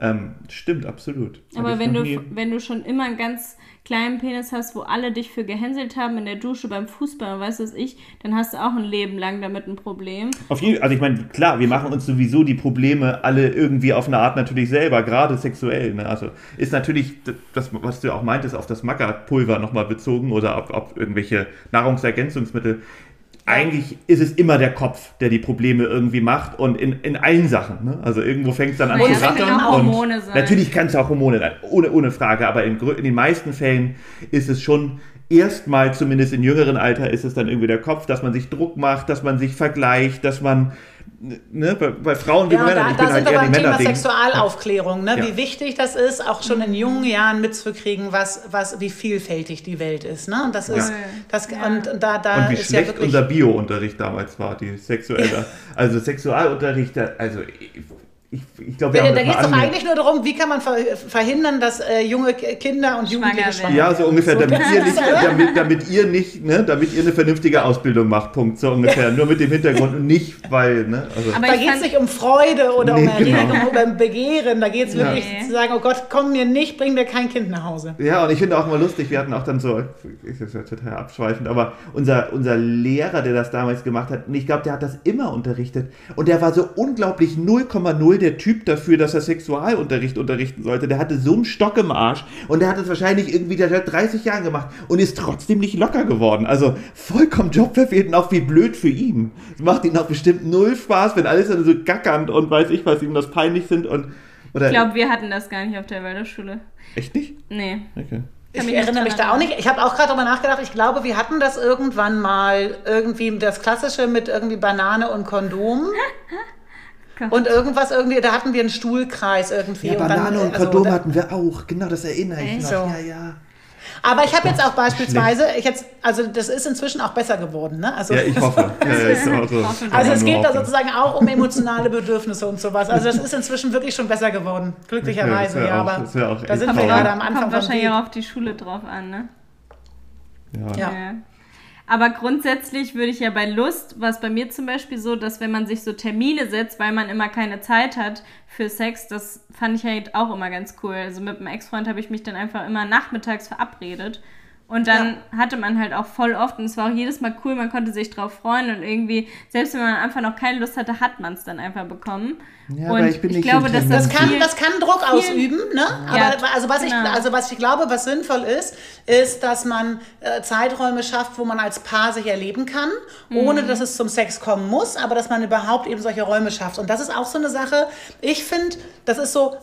Ähm, stimmt, absolut. Aber wenn du, wenn du schon immer einen ganz kleinen Penis hast, wo alle dich für gehänselt haben in der Dusche beim Fußball weißt was ich, dann hast du auch ein Leben lang damit ein Problem. Auf jeden, also ich meine, klar, wir machen uns sowieso die Probleme alle irgendwie auf eine Art natürlich selber, gerade sexuell. Ne? Also ist natürlich das, was du auch meintest, auf das Mackerpulver nochmal bezogen oder auf, auf irgendwelche Nahrungsergänzungsmittel. Eigentlich ist es immer der Kopf, der die Probleme irgendwie macht und in, in allen Sachen. Ne? Also irgendwo fängt es dann an Naja, zu rattern. auch und Hormone sein. Natürlich kann es auch Hormone sein, ohne, ohne Frage, aber in, in den meisten Fällen ist es schon erstmal, zumindest im jüngeren Alter, ist es dann irgendwie der Kopf, dass man sich Druck macht, dass man sich vergleicht, dass man ne, bei, bei Frauen wie Ja, bei und da, Männern, ich da bin sind halt wir beim Thema. Sexualaufklärung, ne? Ja. wie wichtig das ist, auch schon in jungen Jahren mitzukriegen, was, was, wie vielfältig die Welt ist. Ne? Und das ist, das, Ja. und da, da Und wie ist ja schlecht wirklich. unser Bio-Unterricht damals war, die sexuelle, also Sexualunterricht, also ich, ich, ich glaube, Da geht es doch eigentlich nur darum, wie kann man ver verhindern, dass äh, junge Kinder und Jugendliche werden. schwanger Ja, so ungefähr, So, damit ihr, ist nicht, damit, damit ihr nicht, ne, damit ihr eine vernünftige Ausbildung macht, Punkt, so ungefähr. Nur mit dem Hintergrund und nicht, weil, ne, also. Aber Da ich geht es nicht um Freude oder um Nee, Erregung genau. oder um Begehren. Da geht es Ja. wirklich Nee. zu sagen, oh Gott, komm mir nicht, bring mir kein Kind nach Hause. Ja, und ich finde auch mal lustig, wir hatten auch dann so, ist jetzt ja total abschweifend, aber unser, unser Lehrer, der das damals gemacht hat, und ich glaube, der hat das immer unterrichtet. Und der war so unglaublich 0,0 der Typ dafür, dass er Sexualunterricht unterrichten sollte. Der hatte so einen Stock im Arsch und der hat es wahrscheinlich irgendwie seit 30 Jahren gemacht und ist trotzdem nicht locker geworden. Also vollkommen jobverfehlt und auch wie blöd für ihn. Es macht ihn auch bestimmt null Spaß, wenn alles dann so gackernd und weiß ich was, ihm das peinlich sind und. Oder, ich glaube, wir hatten das gar nicht auf der Waldorfschule. echt nicht? Nee. Okay. Ich mich erinnere mich da auch nicht. Ich habe auch gerade darüber nachgedacht. Ich glaube, wir hatten das irgendwann mal irgendwie das klassische mit irgendwie Banane und Kondom Und irgendwas irgendwie. Da hatten wir einen Stuhlkreis irgendwie. Ja, und Banane dann, und also, Kondom hatten wir auch. Genau, das erinnere ich Echt? noch. So. Ja, ja. Aber ich habe jetzt auch beispielsweise, ich jetzt, also das ist inzwischen auch besser geworden. Ne? Also, Ja, ich hoffe. Ja, ja, ich hoffe. Hoffen also es geht da sozusagen auch um emotionale Bedürfnisse und sowas. Also das ist inzwischen wirklich schon besser geworden. Glücklicherweise, Ja, ja. auch- aber das da sind wir gerade am Anfang Kommt wahrscheinlich auch auf die Schule drauf an, ne? Ja. Ja. Aber grundsätzlich würde ich ja bei Lust, was bei mir zum Beispiel so, dass wenn man sich so Termine setzt, weil man immer keine Zeit hat für Sex, das fand ich halt auch immer ganz cool. Also mit einem Ex-Freund habe ich mich dann einfach immer nachmittags verabredet. Und dann hatte man halt auch voll oft, und es war auch jedes Mal cool, man konnte sich drauf freuen und irgendwie, selbst wenn man am Anfang noch keine Lust hatte, hat man es dann einfach bekommen. Ja, und aber ich bin nicht glaube, so dass Das das kann, viel, das kann Druck ausüben, ne? Aber Ja, also was ich, genau. also was ich glaube, was sinnvoll ist, ist, dass man äh, Zeiträume schafft, wo man als Paar sich erleben kann, Mhm. ohne dass es zum Sex kommen muss, aber dass man überhaupt eben solche Räume schafft. Und das ist auch so eine Sache. Ich finde, das ist so.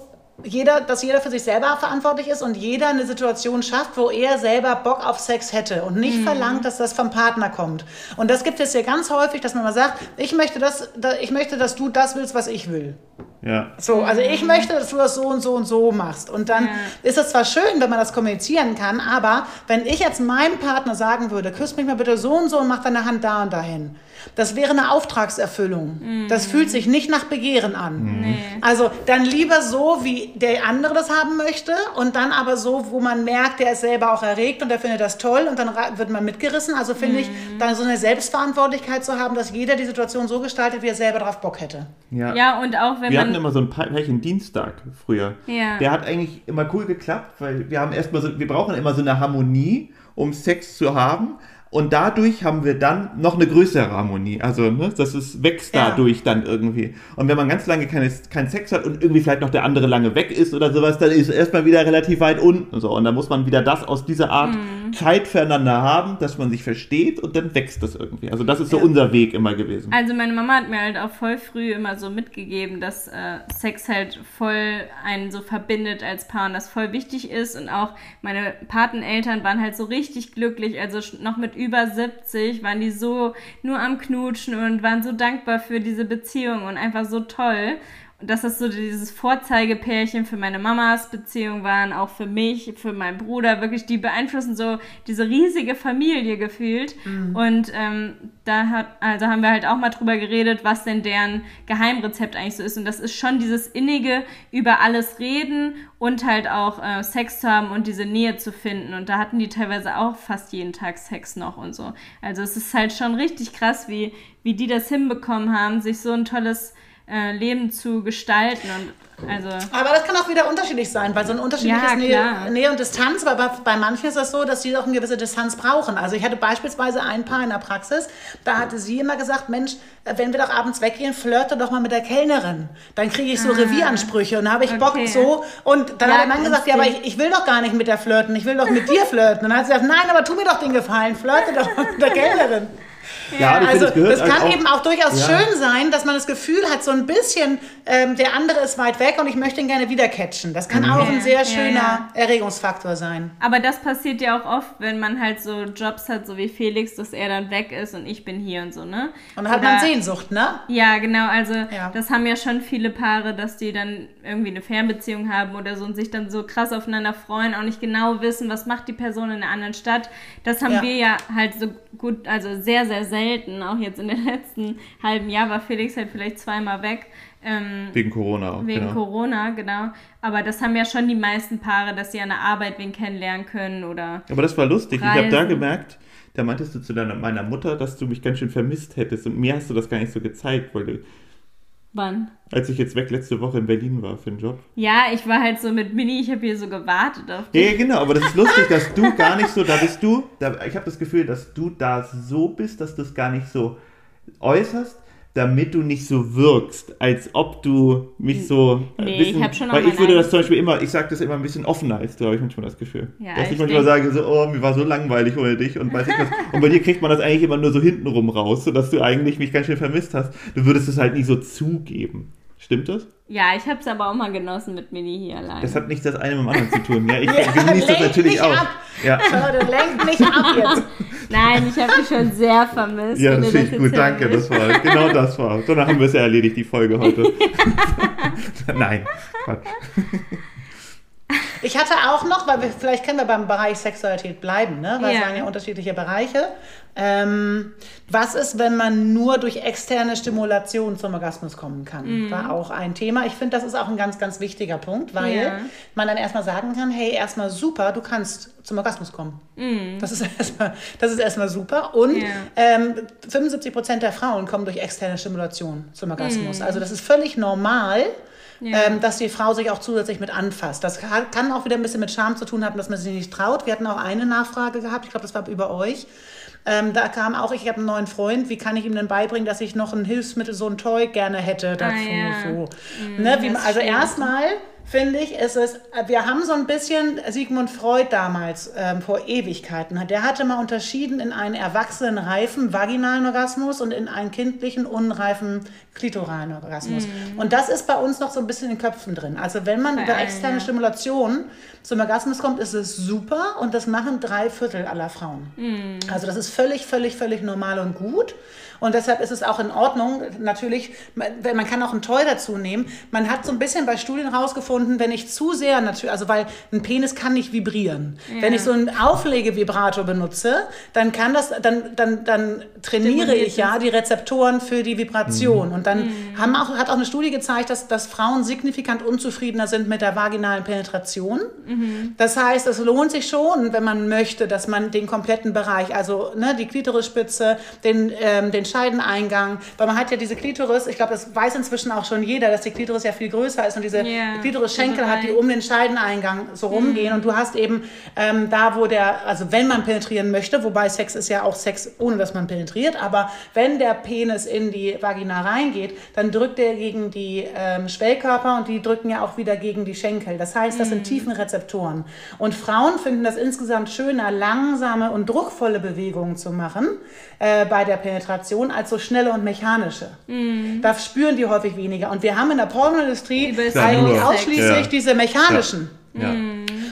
Jeder, dass jeder für sich selber verantwortlich ist und jeder eine Situation schafft, wo er selber Bock auf Sex hätte und Mhm. nicht verlangt, dass das vom Partner kommt. Und das gibt es ja ganz häufig, dass man mal sagt, ich möchte, das, da- ich möchte, dass du das willst, was ich will. Ja. So, also ich möchte, dass du das so und so und so machst. Und dann Ja. ist es zwar schön, wenn man das kommunizieren kann, aber wenn ich jetzt meinem Partner sagen würde, küss mich mal bitte so und so und mach deine Hand da und dahin, das wäre eine Auftragserfüllung. Das fühlt sich nicht nach Begehren an. Nee. Also dann lieber so, wie der andere das haben möchte und dann aber so, wo man merkt, der ist selber auch erregt und der findet das toll und dann wird man mitgerissen. Also finde ich, dann so eine Selbstverantwortlichkeit zu haben, dass jeder die Situation so gestaltet, wie er selber drauf Bock hätte. ja. Ja, und auch wenn Wir man. hatten immer so ein Pärchen Dienstag früher. Ja. Der hat eigentlich immer cool geklappt, weil wir haben erstmal so, wir brauchen immer so eine Harmonie, um Sex zu haben. Und dadurch haben wir dann noch eine größere Harmonie. Also, ne, das ist, wächst Ja. dadurch dann irgendwie. Und wenn man ganz lange keine, keinen Sex hat und irgendwie vielleicht noch der andere lange weg ist oder sowas, dann ist es erstmal wieder relativ weit unten. So. Und dann muss man wieder das aus dieser Art Mhm. Zeit füreinander haben, dass man sich versteht und dann wächst das irgendwie. Also, das ist so Ja. unser Weg immer gewesen. Also meine Mama hat mir halt auch voll früh immer so mitgegeben, dass äh, Sex halt voll einen so verbindet als Paar und das voll wichtig ist. Und auch meine Pateneltern waren halt so richtig glücklich. Also noch mit über 70 waren die so nur am Knutschen und waren so dankbar für diese Beziehung und einfach so toll. Und dass das so dieses Vorzeigepärchen für meine Mamas Beziehung waren, auch für mich, für meinen Bruder, wirklich, die beeinflussen so diese riesige Familie gefühlt. Mhm. Und ähm, da hat, also haben wir halt auch mal drüber geredet, was denn deren Geheimrezept eigentlich so ist. Und das ist schon dieses innige über alles reden und halt auch äh, Sex zu haben und diese Nähe zu finden. Und da hatten die teilweise auch fast jeden Tag Sex noch und so. Also es ist halt schon richtig krass, wie, wie die das hinbekommen haben, sich so ein tolles äh, Leben zu gestalten. Und also aber das kann auch wieder unterschiedlich sein, weil so ein unterschiedliches Ja, Nähe. Nähe und Distanz, aber bei, bei manchen ist das so, dass sie auch eine gewisse Distanz brauchen. Also ich hatte beispielsweise ein Paar in der Praxis, da hatte sie immer gesagt, Mensch, äh, wenn wir doch abends weggehen, flirte doch mal mit der Kellnerin. Dann kriege ich so Revieransprüche und habe ich Bock Ah. Okay. so. Und dann Ja, hat der Mann gesagt, ja, aber ich, ich will doch gar nicht mit der flirten, ich will doch mit dir flirten. Und dann hat sie gesagt, nein, aber tu mir doch den Gefallen, flirte doch mal mit der Kellnerin. Ja, ich Also es das kann halt eben auch durchaus Ja. schön sein, dass man das Gefühl hat, so ein bisschen, ähm, der andere ist weit weg und ich möchte ihn gerne wieder catchen. Das kann auch ein Ja, sehr ja, schöner ja. Erregungsfaktor sein. Aber das passiert ja auch oft, wenn man halt so Jobs hat, so wie Felix, dass er dann weg ist und ich bin hier und so, ne? Und dann hat Oder- man Sehnsucht, ne? Ja, genau. Also Ja. das haben ja schon viele Paare, dass die dann irgendwie eine Fernbeziehung haben oder so und sich dann so krass aufeinander freuen, auch nicht genau wissen, was macht die Person in einer anderen Stadt. Das haben Ja. wir ja halt so gut, also sehr, sehr selten. Auch jetzt in den letzten halben Jahr war Felix halt vielleicht zweimal weg. Ähm, Wegen Corona auch, Wegen genau. Corona, genau. Aber das haben ja schon die meisten Paare, dass sie an der Arbeit wen kennenlernen können oder. Aber das war lustig. Ich habe da Reisen. gemerkt, da meintest du zu deiner, meiner Mutter, dass du mich ganz schön vermisst hättest. Und mir hast du das gar nicht so gezeigt, weil du, Wann? als ich jetzt weg letzte Woche in Berlin war für den Job. Ja, ich war halt so mit Mini, ich habe hier so gewartet auf Ja, ja, genau, aber das ist lustig, dass du gar nicht so, da bist du, da, ich habe das Gefühl, dass du da so bist, dass du es gar nicht so äußerst, damit du nicht so wirkst, als ob du mich so. äh, Nee, bisschen- ich hab schon Weil ich würde das zum Beispiel immer, ich sage das immer ein bisschen offener als du, habe ich manchmal das Gefühl. Ja, dass ich, manchmal sage so, oh, mir war so langweilig ohne dich und weiß ich was. Und bei dir kriegt man das eigentlich immer nur so hintenrum raus, sodass du eigentlich mich ganz schön vermisst hast. Du würdest es halt nie so zugeben. Stimmt das? Ja, ich habe es aber auch mal genossen mit Mini hier allein. Das hat nichts das eine mit dem anderen zu tun. Ja, ich Ja, genieße das natürlich auch. ab. Ja. Leute, lenkt mich ab jetzt. Nein, ich habe dich schon sehr vermisst. Ja, das finde ich gut, danke. Das war genau das war. Danach haben wir es ja erledigt, die Folge heute. Nein, Quatsch. Ich hatte auch noch, weil wir, vielleicht können wir beim Bereich Sexualität bleiben, ne? weil es Ja. waren ja unterschiedliche Bereiche. Ähm, was ist, wenn man nur durch externe Stimulation zum Orgasmus kommen kann? War auch ein Thema. Ich finde, das ist auch ein ganz, ganz wichtiger Punkt, weil Ja. man dann erstmal sagen kann, hey, erstmal super, du kannst zum Orgasmus kommen. Das ist erstmal, das ist erstmal super. Und Ja. ähm, 75 Prozent der Frauen kommen durch externe Stimulation zum Orgasmus. Also das ist völlig normal. Ja. Ähm, dass die Frau sich auch zusätzlich mit anfasst. Das kann auch wieder ein bisschen mit Scham zu tun haben, dass man sich nicht traut. Wir hatten auch eine Nachfrage gehabt, ich glaube, das war über euch. Ähm, da kam auch, ich habe einen neuen Freund, wie kann ich ihm denn beibringen, dass ich noch ein Hilfsmittel, so ein Toy gerne hätte dazu. ja. so. ne, wie, also erstmal finde ich, ist es, wir haben so ein bisschen Sigmund Freud damals ähm, vor Ewigkeiten, der hatte mal unterschieden in einen erwachsenen, reifen vaginalen Orgasmus und in einen kindlichen, unreifen klitoralen Orgasmus. Und das ist bei uns noch so ein bisschen in den Köpfen drin. Also wenn man Bei über externe ja. Stimulation zum Orgasmus kommt, ist es super und das machen drei Viertel aller Frauen. Also das ist völlig, völlig, völlig normal und gut. Und deshalb ist es auch in Ordnung, natürlich, man man kann auch ein Toy dazu nehmen. Man hat so ein bisschen bei Studien rausgefunden, wenn ich zu sehr, natürlich, also weil ein Penis kann nicht vibrieren. Wenn ich so einen Auflegevibrator benutze, dann kann das, dann, dann, dann trainiere ich ja die Rezeptoren für die Vibration. Und dann haben auch, hat auch eine Studie gezeigt, dass, dass Frauen signifikant unzufriedener sind mit der vaginalen Penetration. Das heißt, es lohnt sich schon, wenn man möchte, dass man den kompletten Bereich, also ne, die Klitorisspitze, den, ähm, den Scheideneingang, weil man hat ja diese Klitoris, ich glaube, das weiß inzwischen auch schon jeder, dass die Klitoris ja viel größer ist und diese Ja, Klitoris-Schenkel hat, die um den Scheideneingang so rumgehen. Und du hast eben ähm, da, wo der, also wenn man penetrieren möchte, wobei Sex ist ja auch Sex, ohne dass man penetriert, aber wenn der Penis in die Vagina reingeht, dann drückt er gegen die ähm, Schwellkörper und die drücken ja auch wieder gegen die Schenkel. Das heißt, das sind tiefen Rezeptoren. Und Frauen finden das insgesamt schöner, langsame und druckvolle Bewegungen zu machen äh, bei der Penetration als so schnelle und mechanische. Da spüren die häufig weniger. Und wir haben in der Pornoindustrie eigentlich ausschließlich Ja. diese mechanischen. Ja.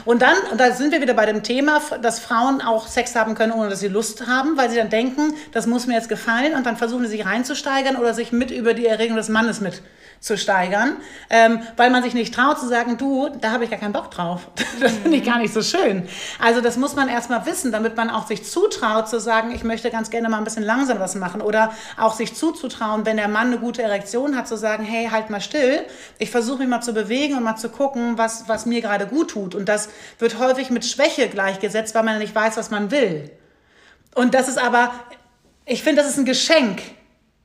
Und dann, und da sind wir wieder bei dem Thema, dass Frauen auch Sex haben können, ohne dass sie Lust haben, weil sie dann denken, das muss mir jetzt gefallen und dann versuchen sie sich reinzusteigern oder sich mit über die Erregung des Mannes mit zu steigern, ähm, weil man sich nicht traut zu sagen, du, da habe ich gar keinen Bock drauf. Das finde ich gar nicht so schön. Also das muss man erstmal wissen, damit man auch sich zutraut zu sagen, ich möchte ganz gerne mal ein bisschen langsam was machen oder auch sich zuzutrauen, wenn der Mann eine gute Erektion hat, zu sagen, hey, halt mal still, ich versuche mich mal zu bewegen und mal zu gucken, was, was mir gerade gut tut. Und das wird häufig mit Schwäche gleichgesetzt, weil man nicht weiß, was man will. Und das ist aber, ich finde, das ist ein Geschenk.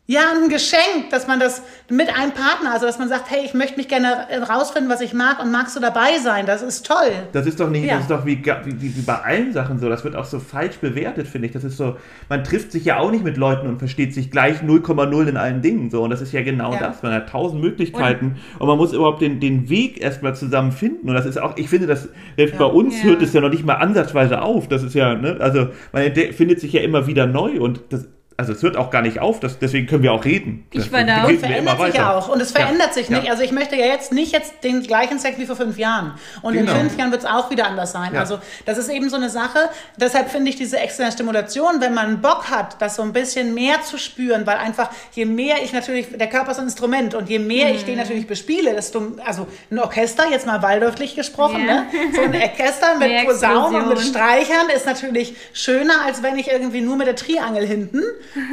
Ja, ein Geschenk, dass man das mit einem Partner, also dass man sagt, hey, ich möchte mich gerne rausfinden, was ich mag und magst du dabei sein? Das ist toll. Das ist doch nicht, ja. das ist doch wie, wie, wie, bei allen Sachen so. Das wird auch so falsch bewertet, finde ich. Das ist so, man trifft sich ja auch nicht mit Leuten und versteht sich gleich 0,0 in allen Dingen so. Und das ist ja genau ja. das. Man hat tausend Möglichkeiten und, und, man muss überhaupt den, den Weg erstmal zusammen finden. Und das ist auch, ich finde, das selbst ja. bei uns hört es ja noch nicht mal ansatzweise auf. Das ist ja, ne, also man findet sich ja immer wieder neu und das also es hört auch gar nicht auf, das, deswegen können wir auch reden. Ich war da. Und verändert sich ja auch. Und es verändert ja. sich nicht. Ja. Also ich möchte ja jetzt nicht jetzt den gleichen Sex wie vor fünf Jahren. Und genau. in fünf Jahren wird es auch wieder anders sein. Ja. Also das ist eben so eine Sache. Deshalb finde ich diese externe Stimulation, wenn man Bock hat, das so ein bisschen mehr zu spüren, weil einfach je mehr ich natürlich, der Körper ist ein Instrument und je mehr mhm. ich den natürlich bespiele, desto, also ein Orchester, jetzt mal waldorflich gesprochen, ne? so ein Orchester mit Posaunen und mit Streichern ist natürlich schöner, als wenn ich irgendwie nur mit der Triangel hinten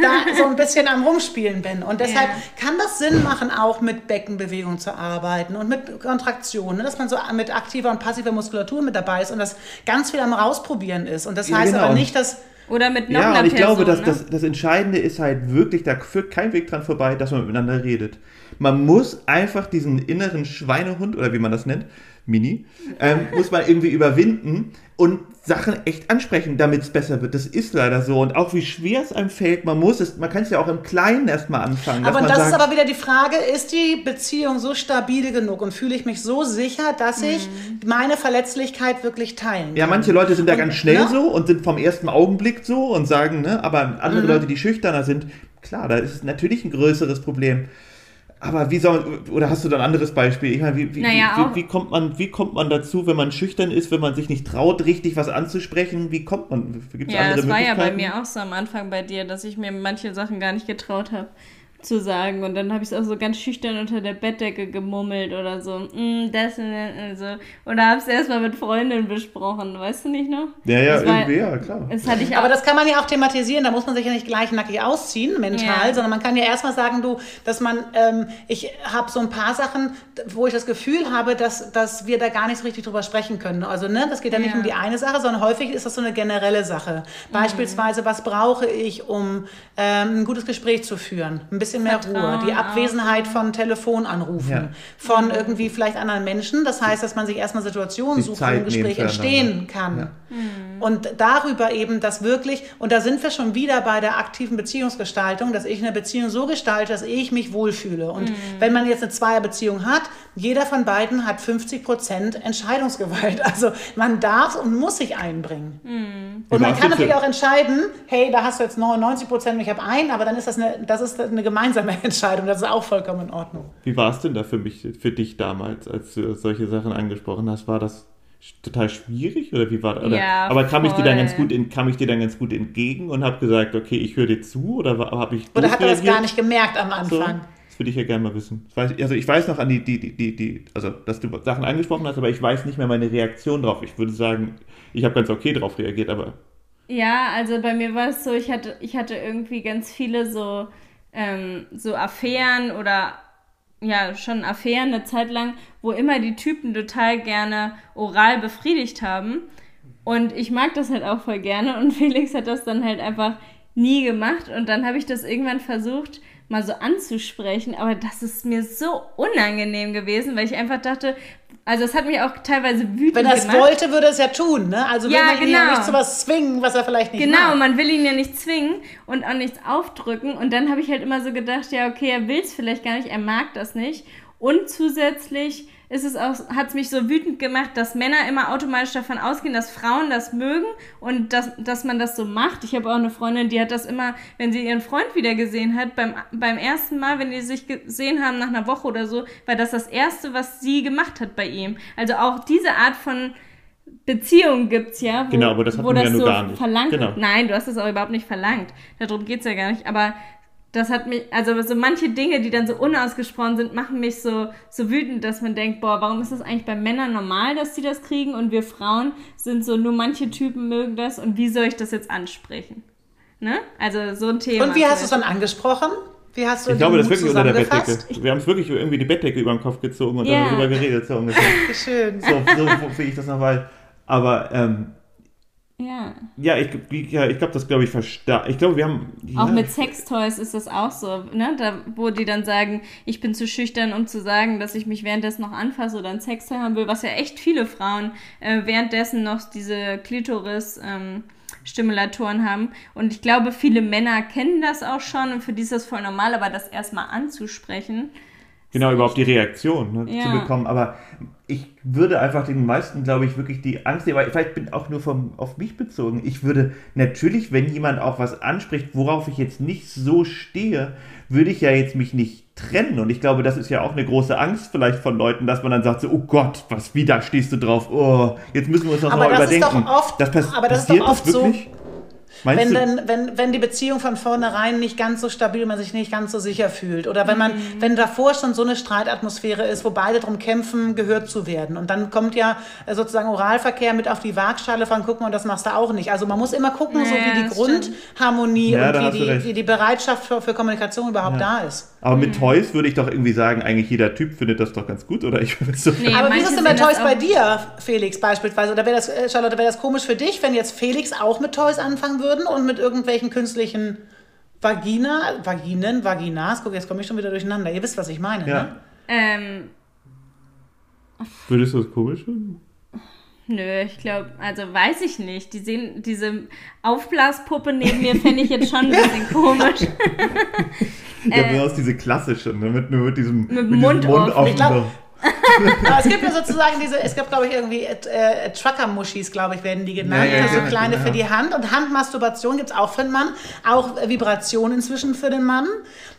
da so ein bisschen am Rumspielen bin. Und deshalb ja. kann das Sinn machen, auch mit Beckenbewegung zu arbeiten und mit Kontraktionen, dass man so mit aktiver und passiver Muskulatur mit dabei ist und das ganz viel am Rausprobieren ist. Und das heißt genau. aber nicht, dass oder mit noch ja, einer und ich Person, glaube, dass ne? das, das Entscheidende ist halt wirklich, da führt kein Weg dran vorbei, dass man miteinander redet. Man muss einfach diesen inneren Schweinehund, oder wie man das nennt, Mini, ähm, muss man irgendwie überwinden und Sachen echt ansprechen, damit es besser wird. Das ist leider so. Und auch wie schwer es einem fällt, man muss es, man kann es ja auch im Kleinen erstmal anfangen. Aber das sagt, ist aber wieder die Frage, ist die Beziehung so stabil genug und fühle ich mich so sicher, dass ich mhm. meine Verletzlichkeit wirklich teilen kann? Ja, manche Leute sind da und, ganz schnell ne? so und sind vom ersten Augenblick so und sagen, ne, aber andere mhm. Leute, die schüchterner sind, klar, da ist es natürlich ein größeres Problem. Aber wie soll oder hast du da ein anderes Beispiel? Ich meine, wie, wie, naja, wie, wie, kommt man, wie kommt man dazu, wenn man schüchtern ist, wenn man sich nicht traut, richtig was anzusprechen? Wie kommt man? Gibt's ja, das war ja bei mir auch so am Anfang bei dir, dass ich mir manche Sachen gar nicht getraut habe zu sagen. Und dann habe ich es auch so ganz schüchtern unter der Bettdecke gemummelt oder so. Mm, das und so. Oder habe es erstmal mit Freundinnen besprochen, weißt du nicht noch? Ja, ja, war, irgendwie, ja, klar. Das hatte ich Aber das kann man ja auch thematisieren, da muss man sich ja nicht gleich nackig ausziehen, mental, ja. sondern man kann ja erstmal sagen, du, dass man, ähm, ich habe so ein paar Sachen, wo ich das Gefühl habe, dass, dass wir da gar nicht so richtig drüber sprechen können. Also, ne, das geht ja nicht ja. um die eine Sache, sondern häufig ist das so eine generelle Sache. Mhm. Beispielsweise, was brauche ich, um ähm, ein gutes Gespräch zu führen? Ein bisschen bisschen mehr Ruhe, die Abwesenheit von Telefonanrufen, ja. von irgendwie vielleicht anderen Menschen. Das heißt, dass man sich erstmal Situationen sucht, wo ein Gespräch entstehen kann. Ja. Mhm. Und darüber eben das wirklich, und da sind wir schon wieder bei der aktiven Beziehungsgestaltung, dass ich eine Beziehung so gestalte, dass ich mich wohlfühle. Und mhm. wenn man jetzt eine Zweierbeziehung hat, jeder von beiden hat 50 Prozent Entscheidungsgewalt. Also man darf und muss sich einbringen. Mhm. Und man kann natürlich auch entscheiden, hey, da hast du jetzt 99 Prozent, ich habe einen, aber dann ist das eine, das ist eine gemeinsame Entscheidung. Das ist auch vollkommen in Ordnung. Wie war es denn da für mich, für dich damals, als du solche Sachen angesprochen hast? War das total schwierig oder wie war das? Ja, aber kam ich dir dann ganz gut in, kam ich dir dann ganz gut entgegen und habe gesagt, okay, ich höre dir zu oder habe ich oder hat er das gar nicht gemerkt am Anfang? So, das würde ich ja gerne mal wissen. also ich weiß noch an die, die, die, die, also dass du Sachen angesprochen hast, aber ich weiß nicht mehr meine Reaktion drauf. Ich würde sagen, ich habe ganz okay drauf reagiert, aber ja, also bei mir war es so, ich hatte, ich hatte irgendwie ganz viele so, ähm, so Affären oder ja, schon Affären eine Zeit lang, wo immer die Typen total gerne oral befriedigt haben. Und ich mag das halt auch voll gerne. Und Felix hat das dann halt einfach nie gemacht. Und dann habe ich das irgendwann versucht, mal so anzusprechen. Aber das ist mir so unangenehm gewesen, weil ich einfach dachte, also es hat mich auch teilweise wütend Wenn er es gemacht. wollte, würde es ja tun, ne? Also ja, will man genau. ihn ja nicht zu was zwingen, was er vielleicht nicht Genau, mag. man will ihn ja nicht zwingen und auch nichts aufdrücken. Und dann habe ich halt immer so gedacht, ja, okay, er will es vielleicht gar nicht, er mag das nicht. Und zusätzlich ist es auch, hat es mich so wütend gemacht, dass Männer immer automatisch davon ausgehen, dass Frauen das mögen und dass, dass man das so macht. Ich habe auch eine Freundin, die hat das immer, wenn sie ihren Freund wieder gesehen hat, beim, beim ersten Mal, wenn die sich gesehen haben nach einer Woche oder so, war das das Erste, was sie gemacht hat bei ihm. Also auch diese Art von Beziehung gibt's ja, wo, genau, aber das, wo das ja so verlangt genau. Nein, du hast das auch überhaupt nicht verlangt. Darum geht's ja gar nicht. Aber das hat mich, also so manche Dinge, die dann so unausgesprochen sind, machen mich so, so wütend, dass man denkt, boah, warum ist das eigentlich bei Männern normal, dass sie das kriegen und wir Frauen sind so, nur manche Typen mögen das und wie soll ich das jetzt ansprechen? Ne? Also so ein Thema. Und wie hast du es dann angesprochen? Wie hast du Ich glaube, das ist wirklich unter der Bettdecke. Wir haben es wirklich irgendwie die Bettdecke über den Kopf gezogen und Ja. dann darüber geredet, so ungefähr. Schön. So, so wie ich das noch weiß. Aber ähm, Ja. ja, ich, ja, ich glaube, das glaube ich verstärkt. Ich glaube, wir haben. Ja, Auch mit Sextoys ist das auch so, ne? Da, wo die dann sagen, ich bin zu schüchtern, um zu sagen, dass ich mich währenddessen noch anfasse oder ein Sextoy haben will, was ja echt viele Frauen äh, währenddessen noch diese Klitoris ähm, Stimulatoren haben. Und ich glaube, viele Männer kennen das auch schon und für die ist das voll normal, aber das erstmal anzusprechen. Genau, überhaupt die Reaktion ne, Ja. zu bekommen. Aber ich würde einfach den meisten, glaube ich, wirklich die Angst nehmen, weil vielleicht bin auch nur vom, auf mich bezogen. Ich würde natürlich, wenn jemand auch was anspricht, worauf ich jetzt nicht so stehe, würde ich ja jetzt mich nicht trennen. Und ich glaube, das ist ja auch eine große Angst vielleicht von Leuten, dass man dann sagt so, oh Gott, was, wie, da stehst du drauf? Oh, jetzt müssen wir uns das Aber mal das ist überdenken. doch oft- pass- aber das ist passiert doch oft so, wirklich? Meinst Wenn, du? dann, wenn, wenn die Beziehung von vornherein nicht ganz so stabil, man sich nicht ganz so sicher fühlt. Oder wenn man, wenn davor schon so eine Streitatmosphäre ist, wo beide darum kämpfen, gehört zu werden. Und dann kommt ja äh, sozusagen Oralverkehr mit auf die Waagschale von, guck mal, das machst du auch nicht. Also man muss immer gucken, so Ja, wie die Grundharmonie Ja, und wie die, wie die Bereitschaft für, für Kommunikation überhaupt da ist. Aber mit Toys würde ich doch irgendwie sagen, eigentlich jeder Typ findet das doch ganz gut, oder? Ich so, Nee, Aber wie ist es denn bei Toys bei dir, Felix, beispielsweise? Oder wäre das, äh, Charlotte, wäre das komisch für dich, wenn jetzt Felix auch mit Toys anfangen würden und mit irgendwelchen künstlichen Vagina, Vaginen, Vaginas? Guck, jetzt komme ich schon wieder durcheinander. Ihr wisst, was ich meine, Ja. ne? Ähm, Würdest du das komisch finden? Nö, ich glaube, also weiß ich nicht. Die sehen, diese Aufblaspuppe neben mir fände ich jetzt schon ein bisschen komisch. Ja, Äh, besonders diese klassische, ne? mit, nur mit diesem, Mit dem Mund offen. Ich glaub- es gibt ja sozusagen diese, es gibt, glaube ich, irgendwie äh, äh, Trucker-Muschis, glaube ich, werden die genannt. Ja, ja, also ja, kleine genau. für die Hand. Und Handmasturbation gibt es auch für den Mann. Auch Vibration inzwischen für den Mann.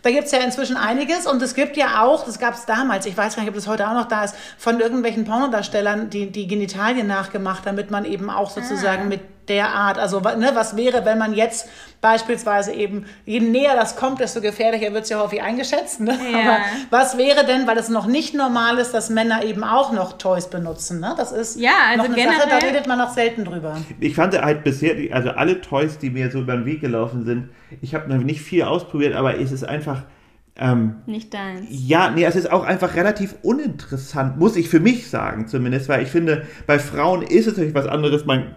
Da gibt es ja inzwischen einiges. Und es gibt ja auch, das gab es damals, ich weiß gar nicht, ob das heute auch noch da ist, von irgendwelchen Pornodarstellern, die die Genitalien nachgemacht, damit man eben auch sozusagen mit der Art, also ne, was wäre, wenn man jetzt beispielsweise eben, je näher das kommt, desto gefährlicher wird es ja häufig eingeschätzt. Ne? Ja. Aber was wäre denn, weil es noch nicht normal ist, dass Männer eben auch noch Toys benutzen? Ne? Das ist Ja, also noch eine Sache, da generell- redet man noch selten drüber. Ich fand halt bisher, also alle Toys, die mir so über den Weg gelaufen sind, ich habe noch nicht viel ausprobiert, aber es ist einfach, ähm, Nicht deins. ja, nee, es ist auch einfach relativ uninteressant, muss ich für mich sagen zumindest, weil ich finde, bei Frauen ist es natürlich was anderes, man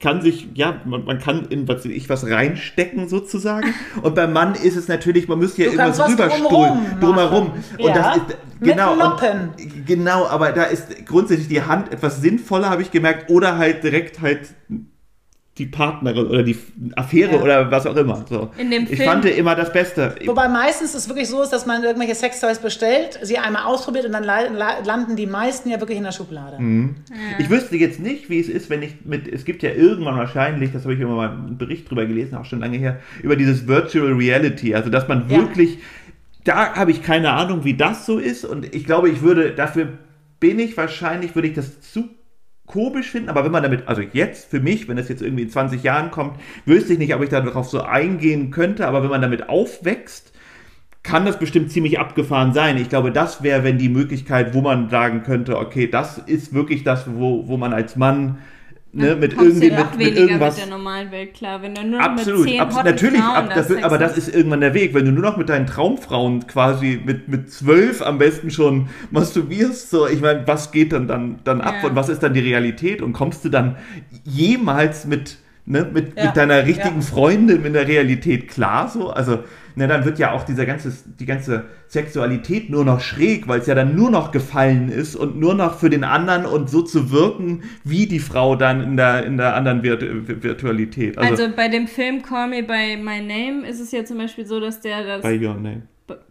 kann sich, ja, man, man kann in was, ich was reinstecken sozusagen. Und beim Mann ist es natürlich, man müsste ja Du irgendwas was rüberstuhlen, drumherum. machen. Und Ja. das ist, genau, und, genau, aber da ist grundsätzlich die Hand etwas sinnvoller, habe ich gemerkt, oder halt direkt halt die Partnerin oder die Affäre Ja. oder was auch immer. So. In dem ich Film- fand immer das Beste. Wobei meistens es wirklich so ist, dass man irgendwelche Sextoys bestellt, sie einmal ausprobiert und dann la- la- landen die meisten ja wirklich in der Schublade. Ich wüsste jetzt nicht, wie es ist, wenn ich mit, es gibt ja irgendwann wahrscheinlich, das habe ich immer mal einen Bericht drüber gelesen, auch schon lange her, über dieses Virtual Reality, also dass man Ja. wirklich, da habe ich keine Ahnung, wie das so ist und ich glaube, ich würde, dafür bin ich wahrscheinlich, würde ich das zu komisch finden, aber wenn man damit, also jetzt für mich, wenn das jetzt irgendwie in 20 Jahren kommt, wüsste ich nicht, ob ich darauf so eingehen könnte, aber wenn man damit aufwächst, kann das bestimmt ziemlich abgefahren sein. Ich glaube, das wäre, wenn die Möglichkeit, wo man sagen könnte, okay, das ist wirklich das, wo, wo man als Mann ne, mit irgendwie mit, mit irgendwas mit der normalen Welt klar, wenn du nur Absolut, mit zehn abs hotten natürlich, Frauen ab, das, Sex aber das ist irgendwann der Weg. Wenn du nur noch mit deinen Traumfrauen quasi mit, mit zwölf am besten schon masturbierst, so, ich meine, was geht dann, dann, dann ab Ja. und was ist dann die Realität und kommst du dann jemals mit, ne, mit, Ja, mit deiner richtigen ja. Freundin in der Realität klar, so, also, ne, dann wird ja auch dieser ganze, die ganze Sexualität nur noch schräg, weil es ja dann nur noch gefallen ist und nur noch für den anderen und so zu wirken, wie die Frau dann in der, in der anderen Virt Virtualität. Also, bei dem Film Call Me By My Name ist es ja zum Beispiel so, dass der das By your name.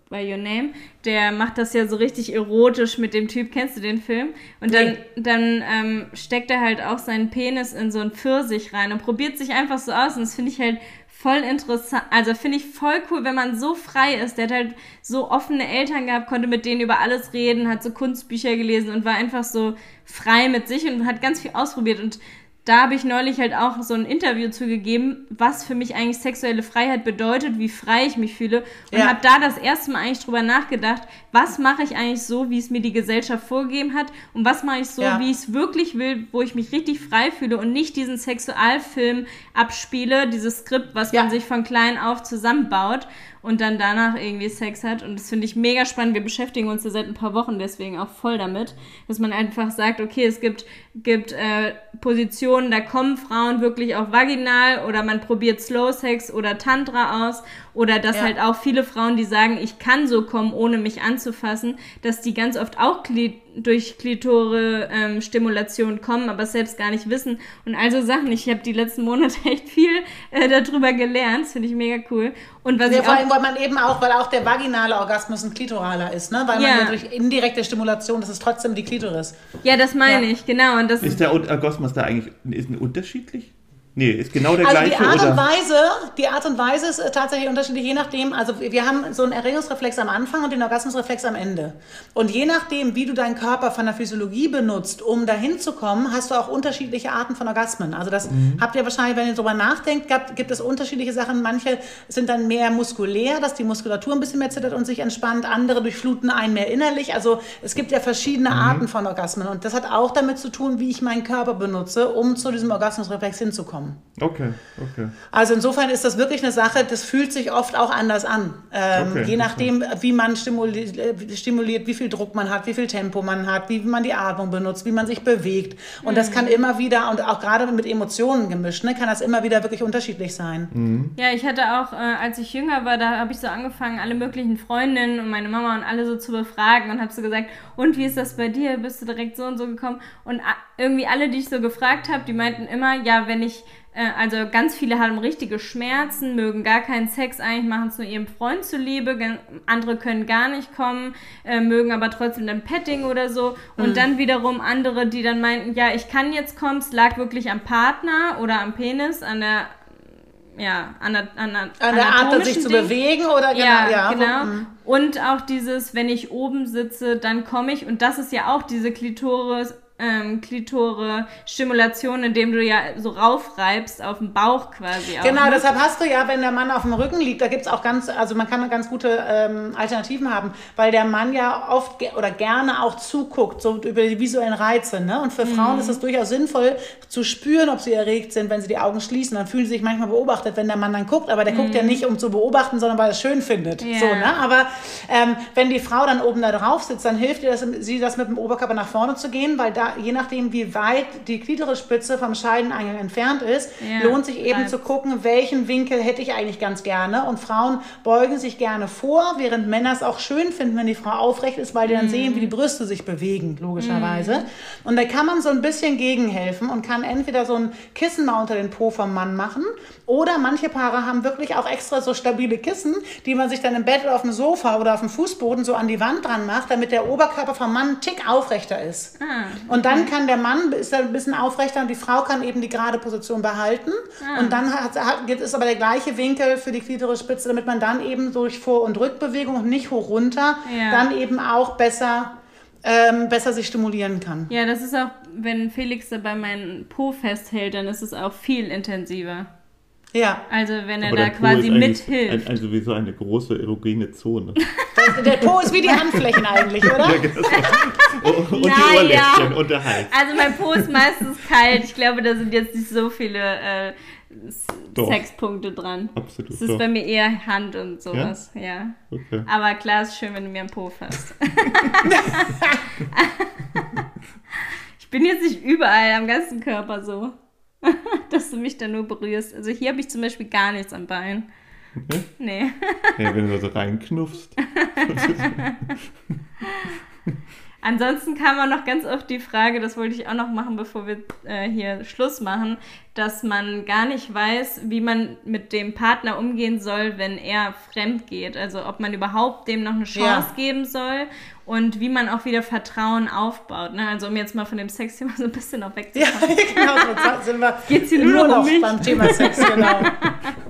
By Your Name, der macht das ja so richtig erotisch mit dem Typ. Kennst du den Film? Und dann, dann ähm, steckt er halt auch seinen Penis in so einen Pfirsich rein und probiert sich einfach so aus. Und das finde ich halt voll interessant. Also finde ich voll cool, wenn man so frei ist. Der hat halt so offene Eltern gehabt, konnte mit denen über alles reden, hat so Kunstbücher gelesen und war einfach so frei mit sich und hat ganz viel ausprobiert. Und da habe ich neulich halt auch so ein Interview zugegeben, was für mich eigentlich sexuelle Freiheit bedeutet, wie frei ich mich fühle. Und Ja. habe da das erste Mal eigentlich drüber nachgedacht, was mache ich eigentlich so, wie es mir die Gesellschaft vorgegeben hat und was mache ich so, Ja. wie ich es wirklich will, wo ich mich richtig frei fühle und nicht diesen Sexualfilm abspiele, dieses Skript, was Ja. man sich von klein auf zusammenbaut und dann danach irgendwie Sex hat. Und das finde ich mega spannend. Wir beschäftigen uns ja seit ein paar Wochen deswegen auch voll damit, dass man einfach sagt, okay, es gibt, gibt äh, Positionen, da kommen Frauen wirklich auch vaginal oder man probiert Slow Sex oder Tantra aus oder dass Ja. halt auch viele Frauen, die sagen, ich kann so kommen, ohne mich anzufassen, dass die ganz oft auch durch Klitore-Stimulation kommen, aber selbst gar nicht wissen. Und also Sachen, ich habe die letzten Monate echt viel äh, darüber gelernt, das finde ich mega cool. Und was Ja, ich vor allem, weil man eben auch, weil auch der vaginale Orgasmus ein klitoraler ist, ne? Weil Ja. man ja durch indirekte Stimulation, das ist trotzdem die Klitoris. Ja, das meine Ja. ich, genau. Und das Ist der Orgasmus da eigentlich ist unterschiedlich? Nee, ist genau der Also die gleiche Art oder? und Weise, die Art und Weise ist äh, tatsächlich unterschiedlich, je nachdem, also wir haben so einen Erregungsreflex am Anfang und den Orgasmusreflex am Ende. Und je nachdem, wie du deinen Körper von der Physiologie benutzt, um dahin zu kommen, hast du auch unterschiedliche Arten von Orgasmen. Also das habt ihr wahrscheinlich, wenn ihr drüber nachdenkt, gab, gibt es unterschiedliche Sachen. Manche sind dann mehr muskulär, dass die Muskulatur ein bisschen mehr zittert und sich entspannt. Andere durchfluten einen mehr innerlich. Also es gibt ja verschiedene Arten von Orgasmen. Und das hat auch damit zu tun, wie ich meinen Körper benutze, um zu diesem Orgasmusreflex hinzukommen. Okay, okay. Also insofern ist das wirklich eine Sache, das fühlt sich oft auch anders an. Ähm, Okay, je nachdem, wie man stimuliert, äh, stimuliert, wie viel Druck man hat, wie viel Tempo man hat, wie man die Atmung benutzt, wie man sich bewegt. Und das kann immer wieder, und auch gerade mit Emotionen gemischt, ne, kann das immer wieder wirklich unterschiedlich sein. Ja, ich hatte auch, äh, als ich jünger war, da habe ich so angefangen, alle möglichen Freundinnen und meine Mama und alle so zu befragen und habe so gesagt, und wie ist das bei dir? Bist du direkt so und so gekommen? Und irgendwie alle, die ich so gefragt habe, die meinten immer, ja, wenn ich, also ganz viele haben richtige Schmerzen, mögen gar keinen Sex, eigentlich machen es nur ihrem Freund zuliebe, andere können gar nicht kommen, äh, mögen aber trotzdem dann Petting oder so. Und dann wiederum andere, die dann meinten, ja, ich kann jetzt kommen, es lag wirklich am Partner oder am Penis, an der ja, an der, an der, An der Art, sich anatomischen zu Ding. bewegen oder genau, Ja, ja. genau. Mhm. Und auch dieses, wenn ich oben sitze, dann komme ich. Und das ist ja auch diese Klitoris, ähm, Klitore-Stimulation, indem du ja so raufreibst auf den Bauch quasi. Auch, Genau, ne? deshalb hast du ja, wenn der Mann auf dem Rücken liegt, da gibt es auch ganz, also man kann ganz gute ähm, Alternativen haben, weil der Mann ja oft ge oder gerne auch zuguckt, so über die visuellen Reize. Ne? Und für Frauen ist es durchaus sinnvoll zu spüren, ob sie erregt sind, wenn sie die Augen schließen. Dann fühlen sie sich manchmal beobachtet, wenn der Mann dann guckt, aber der guckt ja nicht, um zu beobachten, sondern weil er es schön findet. Ja. So, ne? Aber ähm, wenn die Frau dann oben da drauf sitzt, dann hilft ihr das, sie das mit dem Oberkörper nach vorne zu gehen, weil da, je nachdem, wie weit die Klitorisspitze vom Scheideneingang entfernt ist, Ja, lohnt sich eben zu gucken, welchen Winkel hätte ich eigentlich ganz gerne. Und Frauen beugen sich gerne vor, während Männer es auch schön finden, wenn die Frau aufrecht ist, weil die dann sehen, wie die Brüste sich bewegen, logischerweise. Und da kann man so ein bisschen gegenhelfen und kann entweder so ein Kissen mal unter den Po vom Mann machen oder manche Paare haben wirklich auch extra so stabile Kissen, die man sich dann im Bett oder auf dem Sofa oder auf dem Fußboden so an die Wand dran macht, damit der Oberkörper vom Mann einen Tick aufrechter ist. Ah, Und dann kann der Mann ist ein bisschen aufrechter und die Frau kann eben die gerade Position behalten. Ah. Und dann hat, hat, es aber der gleiche Winkel für die Klitorisspitze, damit man dann eben durch Vor- und Rückbewegung und nicht hoch runter Ja. dann eben auch besser, ähm, besser sich stimulieren kann. Ja, das ist auch, wenn Felix dabei meinen Po festhält, dann ist es auch viel intensiver. Ja, Also wenn er Aber da quasi mithilft. Ein, also wie so eine große erogene Zone. der, der Po ist wie die Handflächen eigentlich, oder? Ja, genau. Und und die Ohrläppchen ja. und der Hals. Also mein Po ist meistens kalt. Ich glaube, da sind jetzt nicht so viele äh. Sexpunkte dran. Absolut. Es ist doch. bei mir eher Hand und sowas, ja. Okay. Aber klar, ist schön, wenn du mir am Po fasst. ich bin jetzt nicht überall am ganzen Körper so, dass du mich da nur berührst. Also hier habe ich zum Beispiel gar nichts am Bein. Okay. Nee. Ja, wenn du da so reinknuffst. Ansonsten kam auch noch ganz oft die Frage, das wollte ich auch noch machen, bevor wir äh, hier Schluss machen, dass man gar nicht weiß, wie man mit dem Partner umgehen soll, wenn er fremd geht. Also ob man überhaupt dem noch eine Chance Ja. geben soll und wie man auch wieder Vertrauen aufbaut. Ne? Also um jetzt mal von dem Sexthema so ein bisschen auch Ja, wegzukommen. genau, so sind wir Geht's hier nur noch um mich? beim Thema Sex, genau.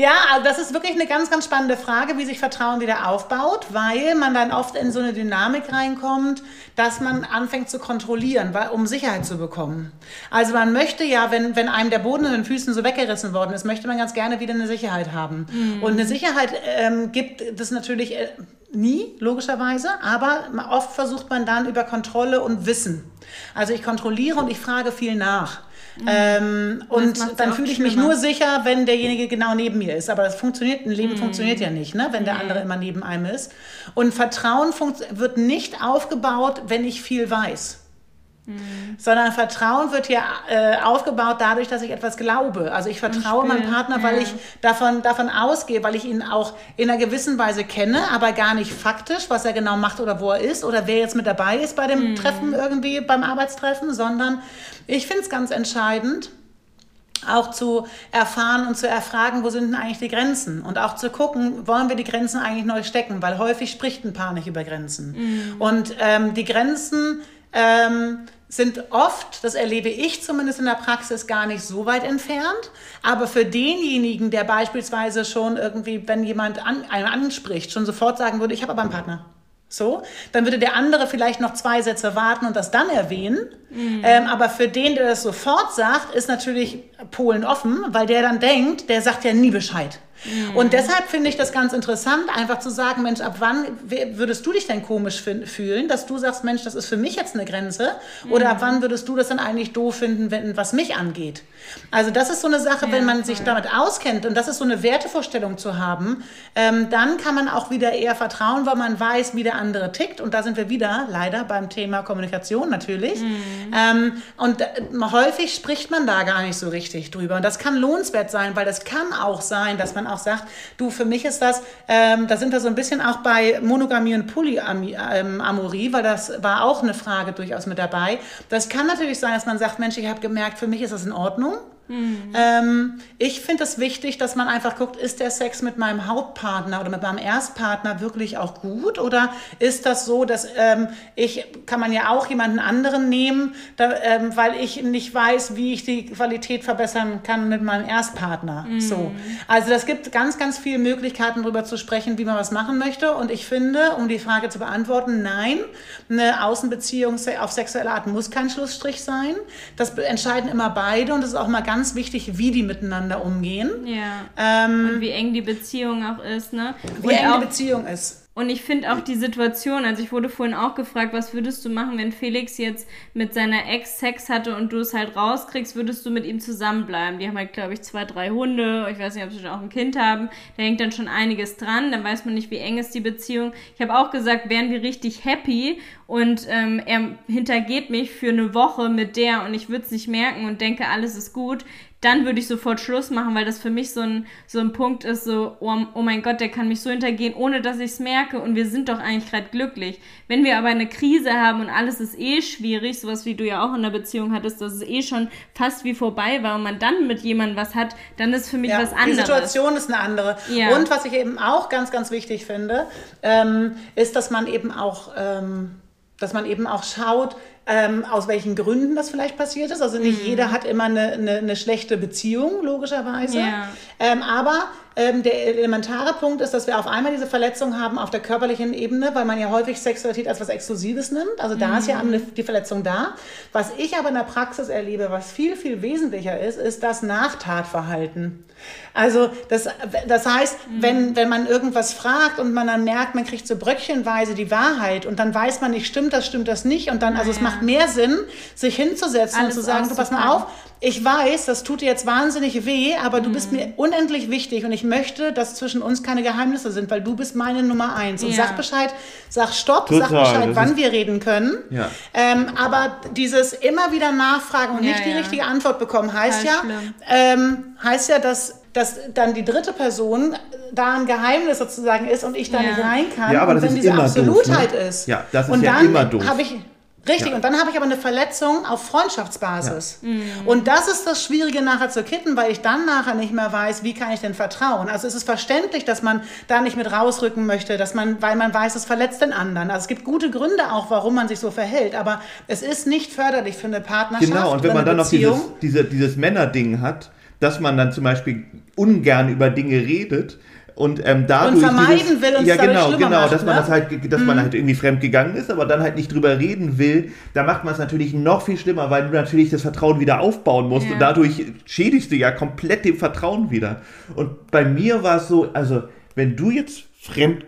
Ja, also das ist wirklich eine ganz, ganz spannende Frage, wie sich Vertrauen wieder aufbaut, weil man dann oft in so eine Dynamik reinkommt, dass man anfängt zu kontrollieren, weil, um Sicherheit zu bekommen. Also man möchte ja, wenn, wenn einem der Boden in den Füßen so weggerissen worden ist, möchte man ganz gerne wieder eine Sicherheit haben. Mhm. Und eine Sicherheit ähm, gibt es natürlich äh, nie, logischerweise, aber oft versucht man dann über Kontrolle und Wissen. Also ich kontrolliere und ich frage viel nach. Mhm. Ähm, und dann fühle ich mich nur sicher, wenn derjenige genau neben mir ist. Aber das funktioniert, ein Leben mhm. funktioniert ja nicht, ne? wenn der andere immer neben einem ist. Und Vertrauen wird nicht aufgebaut, wenn ich viel weiß. Mhm. Sondern Vertrauen wird ja äh, aufgebaut dadurch, dass ich etwas glaube. Also ich vertraue meinem Partner, weil ja. ich davon, davon ausgehe, weil ich ihn auch in einer gewissen Weise kenne, aber gar nicht faktisch, was er genau macht oder wo er ist oder wer jetzt mit dabei ist bei dem mhm. Treffen irgendwie, beim Arbeitstreffen, sondern ich finde es ganz entscheidend, auch zu erfahren und zu erfragen, wo sind denn eigentlich die Grenzen? Und auch zu gucken, wollen wir die Grenzen eigentlich neu stecken? Weil häufig spricht ein Paar nicht über Grenzen. Mhm. Und ähm, die Grenzen ähm, sind oft, das erlebe ich zumindest in der Praxis, gar nicht so weit entfernt. Aber für denjenigen, der beispielsweise schon irgendwie, wenn jemand an, einen anspricht, schon sofort sagen würde, ich habe aber einen Partner. So, dann würde der andere vielleicht noch zwei Sätze warten und das dann erwähnen. Mhm. Ähm, aber für den, der das sofort sagt, ist natürlich Polen offen, weil der dann denkt, der sagt ja nie Bescheid. Mhm. Und deshalb finde ich das ganz interessant, einfach zu sagen, Mensch, ab wann würdest du dich denn komisch fühlen, dass du sagst, Mensch, das ist für mich jetzt eine Grenze? Oder mhm. ab wann würdest du das dann eigentlich doof finden, wenn, was mich angeht? Also das ist so eine Sache, ja, wenn man voll. sich damit auskennt und das ist so eine Wertevorstellung zu haben, ähm, dann kann man auch wieder eher vertrauen, weil man weiß, wie der andere tickt. Und da sind wir wieder leider beim Thema Kommunikation natürlich. Mhm. Ähm, und äh, häufig spricht man da gar nicht so richtig drüber. Und das kann lohnenswert sein, weil das kann auch sein, dass man auch sagt, du, für mich ist das, ähm, da sind wir so ein bisschen auch bei Monogamie und Polyamorie, ähm, weil das war auch eine Frage durchaus mit dabei. Das kann natürlich sein, dass man sagt, Mensch, ich habe gemerkt, für mich ist das in Ordnung. Mhm. Ähm, ich finde es wichtig, dass man einfach guckt, ist der Sex mit meinem Hauptpartner oder mit meinem Erstpartner wirklich auch gut? Oder ist das so, dass ähm, ich, kann man ja auch jemanden anderen nehmen, da, ähm, weil ich nicht weiß, wie ich die Qualität verbessern kann mit meinem Erstpartner? Mhm. So. Also das gibt ganz, ganz viele Möglichkeiten, darüber zu sprechen, wie man was machen möchte. Und ich finde, um die Frage zu beantworten, nein, eine Außenbeziehung auf sexuelle Art muss kein Schlussstrich sein. Das entscheiden immer beide und es ist auch mal ganz ganz wichtig, wie die miteinander umgehen. Ja. Ähm, und wie eng die Beziehung auch ist, ne? Wie und eng die Beziehung ist. Und ich finde auch die Situation, also ich wurde vorhin auch gefragt, was würdest du machen, wenn Felix jetzt mit seiner Ex Sex hatte und du es halt rauskriegst, würdest du mit ihm zusammenbleiben? Die haben halt, glaube ich, zwei, drei Hunde, ich weiß nicht, ob sie schon auch ein Kind haben, da hängt dann schon einiges dran, dann weiß man nicht, wie eng ist die Beziehung. Ich habe auch gesagt, wären wir richtig happy und ähm, er hintergeht mich für eine Woche mit der und ich würde es nicht merken und denke, alles ist gut, dann würde ich sofort Schluss machen, weil das für mich so ein, so ein Punkt ist, so, oh, oh mein Gott, der kann mich so hintergehen, ohne dass ich es merke und wir sind doch eigentlich gerade glücklich. Wenn wir aber eine Krise haben und alles ist eh schwierig, sowas wie du ja auch in der Beziehung hattest, dass es eh schon fast wie vorbei war und man dann mit jemandem was hat, dann ist für mich ja, was anderes. Die Situation ist eine andere. Ja. Und was ich eben auch ganz, ganz wichtig finde, ähm, ist, dass man eben auch, ähm, dass man eben auch schaut, ähm, aus welchen Gründen das vielleicht passiert ist. Also nicht mhm. jeder hat immer eine, eine, eine, schlechte Beziehung, logischerweise. Ja. Ähm, aber ähm, der elementare Punkt ist, dass wir auf einmal diese Verletzung haben auf der körperlichen Ebene, weil man ja häufig Sexualität als was Exklusives nimmt. Also da mhm. ist ja mhm. die Verletzung da. Was ich aber in der Praxis erlebe, was viel, viel wesentlicher ist, ist das Nachtatverhalten. Also das, das heißt, mhm. wenn, wenn man irgendwas fragt und man dann merkt, man kriegt so bröckchenweise die Wahrheit und dann weiß man nicht, stimmt das, stimmt das nicht und dann, also es macht mehr Sinn, sich hinzusetzen Alles und zu sagen, du pass mal auf, ich weiß, das tut dir jetzt wahnsinnig weh, aber du mhm. bist mir unendlich wichtig und ich möchte, dass zwischen uns keine Geheimnisse sind, weil du bist meine Nummer eins. Und ja. sag Bescheid, sag Stopp, Total, sag Bescheid, wann wir reden können. Ja. Ähm, aber dieses immer wieder nachfragen und ja, nicht die richtige Antwort bekommen, heißt ja, ähm, heißt ja, dass dass dann die dritte Person da ein Geheimnis sozusagen ist und ich da nicht rein kann. Ja, aber das und wenn ist diese immer Absolutheit doof, ne? ist. Ja, das ist und ja immer doof. Ich, Richtig, ja. und dann habe ich aber eine Verletzung auf Freundschaftsbasis. Ja. Mhm. Und das ist das Schwierige nachher zu kitten, weil ich dann nachher nicht mehr weiß, wie kann ich denn vertrauen. Also es ist verständlich, dass man da nicht mit rausrücken möchte, dass man, weil man weiß, es verletzt den anderen. Also es gibt gute Gründe auch, warum man sich so verhält, aber es ist nicht förderlich für eine Partnerschaft. Genau, und wenn man dann noch dieses, diese, dieses Männerding hat, dass man dann zum Beispiel ungern über Dinge redet und ähm, dadurch Und vermeiden dieses, will und ja genau genau macht, dass man ne? das halt dass man halt irgendwie fremd gegangen ist aber dann halt nicht drüber reden will da macht man es natürlich noch viel schlimmer weil du natürlich das Vertrauen wieder aufbauen musst Ja. und dadurch schädigst du ja komplett dem Vertrauen wieder und bei mir war es so also wenn du jetzt fremd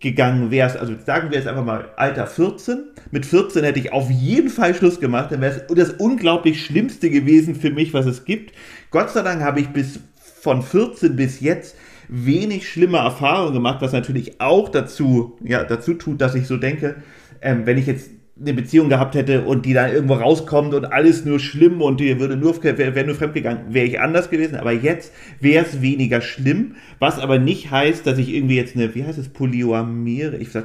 gegangen wärst, also sagen wir jetzt einfach mal Alter 14, mit 14 hätte ich auf jeden Fall Schluss gemacht, dann wäre es das unglaublich Schlimmste gewesen für mich, was es gibt. Gott sei Dank habe ich bis von 14 bis jetzt wenig schlimme Erfahrungen gemacht, was natürlich auch dazu, ja, dazu tut, dass ich so denke, ähm, wenn ich jetzt eine Beziehung gehabt hätte und die dann irgendwo rauskommt und alles nur schlimm und die würde nur, wäre wär nur fremdgegangen, wäre ich anders gewesen. Aber jetzt wäre es weniger schlimm, was aber nicht heißt, dass ich irgendwie jetzt eine, wie heißt es, Polyamere, ich sag.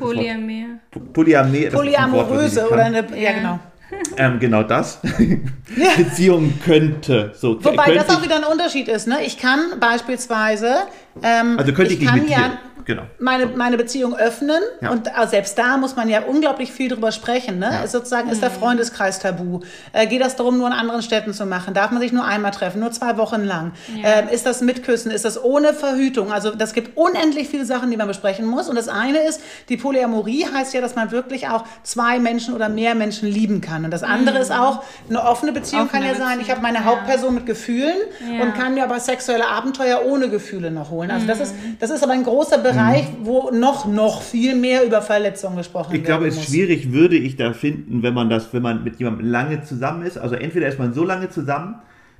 Polyamere, ich Polyamoröse oder eine, ja, Ja. genau. ähm, genau das, Beziehung könnte, so Wobei könnte das auch ich- wieder ein Unterschied ist. Ne? Ich kann beispielsweise, ähm, also könnte ich, nicht kann mit ja dir, genau. meine, meine Beziehung öffnen Ja. und äh, selbst da muss man ja unglaublich viel drüber sprechen. Ne? Ja. Ist Sozusagen ist der Freundeskreis tabu. Äh, geht das darum, nur in anderen Städten zu machen? Darf man sich nur einmal treffen, nur zwei Wochen lang? Ja. Ähm, ist das mit Küssen? Ist das ohne Verhütung? Also das gibt unendlich viele Sachen, die man besprechen muss. Und das eine ist, die Polyamorie heißt ja, dass man wirklich auch zwei Menschen oder mehr Menschen lieben kann. Und das andere ist auch, eine offene Beziehung kann Offene ja sein, ich habe meine Beziehung, ja. Hauptperson mit Gefühlen Ja. und kann mir aber sexuelle Abenteuer ohne Gefühle noch holen. Also das ist, das ist aber ein großer Bereich, wo noch, noch viel mehr über Verletzungen gesprochen Ich glaube, es muss. schwierig würde ich da finden, wenn man das, wenn man mit jemandem lange zusammen ist. Also entweder ist man so lange zusammen,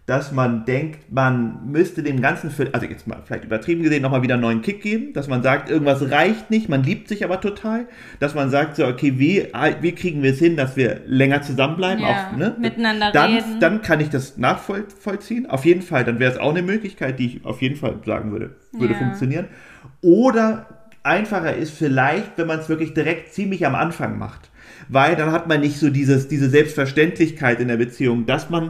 dass man denkt, man müsste dem Ganzen für, also jetzt mal vielleicht übertrieben gesehen, nochmal wieder einen neuen Kick geben, dass man sagt, irgendwas reicht nicht, man liebt sich aber total, dass man sagt, so, okay, wie, wie kriegen wir es hin, dass wir länger zusammenbleiben, Ja, auch, ne? miteinander dann, reden. Dann kann ich das nachvollziehen, auf jeden Fall, dann wäre es auch eine Möglichkeit, die ich auf jeden Fall sagen würde, würde Ja. funktionieren. Oder einfacher ist vielleicht, wenn man es wirklich direkt ziemlich am Anfang macht. Weil dann hat man nicht so dieses, diese Selbstverständlichkeit in der Beziehung, dass man,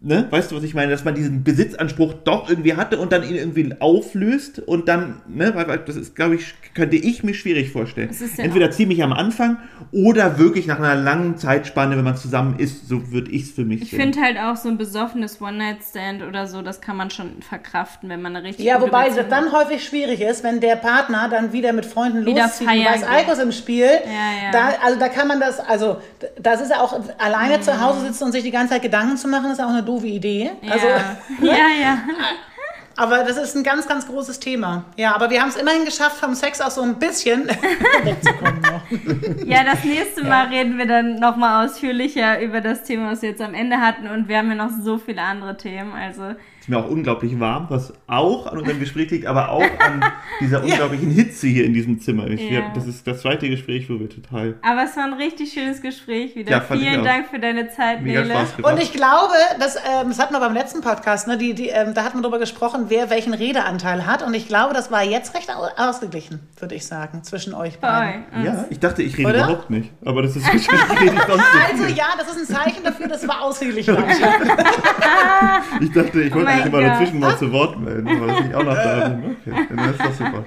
ne, weißt du, was ich meine, dass man diesen Besitzanspruch doch irgendwie hatte und dann ihn irgendwie auflöst und dann, ne, weil, weil das ist, glaube ich, könnte ich mir schwierig vorstellen. Es ist ja Entweder ziemlich am Anfang oder wirklich nach einer langen Zeitspanne, wenn man zusammen ist, so würde ich es für mich Ich finde halt auch so ein besoffenes One-Night-Stand oder so, das kann man schon verkraften, wenn man eine richtig Ja, gute wobei Beziehung das dann häufig schwierig ist, wenn der Partner dann wieder mit Freunden Wieder loszieht weiß geht. Alkohol im Spiel. Ja, ja. Da, also da kann man das, also das ist ja auch, alleine zu Hause sitzen und sich die ganze Zeit Gedanken zu machen, ist auch eine doofe Idee. Ja. Also, ja, ja. aber das ist ein ganz, ganz großes Thema. Ja, aber wir haben es immerhin geschafft, vom Sex auch so ein bisschen wegzukommen. Ja, das nächste Mal reden wir dann nochmal ausführlicher über das Thema, was wir jetzt am Ende hatten. Und wir haben ja noch so viele andere Themen. Also, ist mir auch unglaublich warm, was auch an unserem Gespräch liegt, aber auch an dieser unglaublichen Hitze hier in diesem Zimmer. Ich, Ja. wir, das ist das zweite Gespräch, wo wir total aber es war ein richtig schönes Gespräch wieder. Ja, Vielen. Dank für deine Zeit, mega Nele. Und ich glaube, das, ähm, das hatten wir beim letzten Podcast, ne, die, die, ähm, da hatten wir darüber gesprochen, wer welchen Redeanteil hat. Und ich glaube, das war jetzt recht au- ausgeglichen, würde ich sagen, zwischen euch beiden. Voll. ja, ich dachte, ich rede Oder? überhaupt nicht. Aber das ist nicht. Also ja, das ist ein Zeichen dafür, das war ausgeglichen. Ich dachte, ich wollte Mein mich immer dazwischen mal zu Wort melden, dass ich auch noch da bin. Okay, dann ist das super.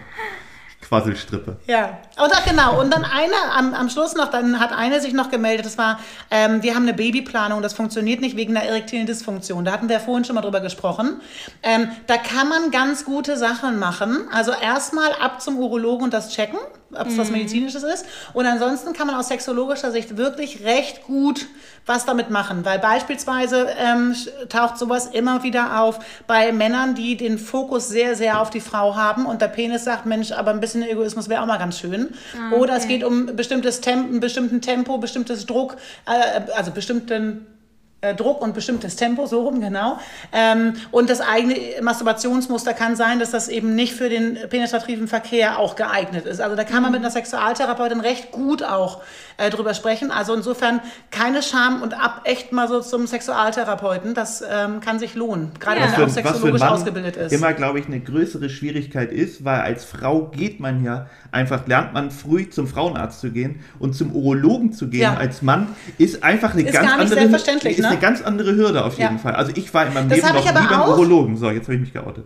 Quasselstrippe. Ja, ach, genau. Und dann eine am, am Schluss noch, dann hat eine sich noch gemeldet, das war, ähm, wir haben eine Babyplanung, das funktioniert nicht wegen der erektilen Dysfunktion. Da hatten wir vorhin schon mal drüber gesprochen. Ähm, da kann man ganz gute Sachen machen. Also erstmal ab zum Urologen und das checken, ob es was Medizinisches ist. Und ansonsten kann man aus sexologischer Sicht wirklich recht gut was damit machen. Weil beispielsweise ähm, taucht sowas immer wieder auf bei Männern, die den Fokus sehr, sehr auf die Frau haben und der Penis sagt, Mensch, aber ein bisschen Egoismus wäre auch mal ganz schön. Oder es geht um bestimmtes ein bestimmten Tempo, bestimmtes Druck, äh, also bestimmten äh, Druck und bestimmtes Tempo, so rum, genau. Ähm, und das eigene Masturbationsmuster kann sein, dass das eben nicht für den penetrativen Verkehr auch geeignet ist. Also da kann man mit einer Sexualtherapeutin recht gut auch äh, drüber sprechen. Also insofern keine Scham und ab echt mal so zum Sexualtherapeuten. Das ähm, kann sich lohnen. Gerade Ja. wenn er auch sexologisch ausgebildet ist. immer, glaube ich, eine größere Schwierigkeit ist, weil als Frau geht man ja einfach, lernt man früh zum Frauenarzt zu gehen und zum Urologen zu gehen Ja. als Mann, ist einfach eine Ist ganz gar nicht andere selbstverständlich, ist ne? eine ganz andere Hürde auf jeden Ja. Fall. Also ich war in meinem Das Leben noch ich aber nie beim. Urologen. So, jetzt habe ich mich geoutet.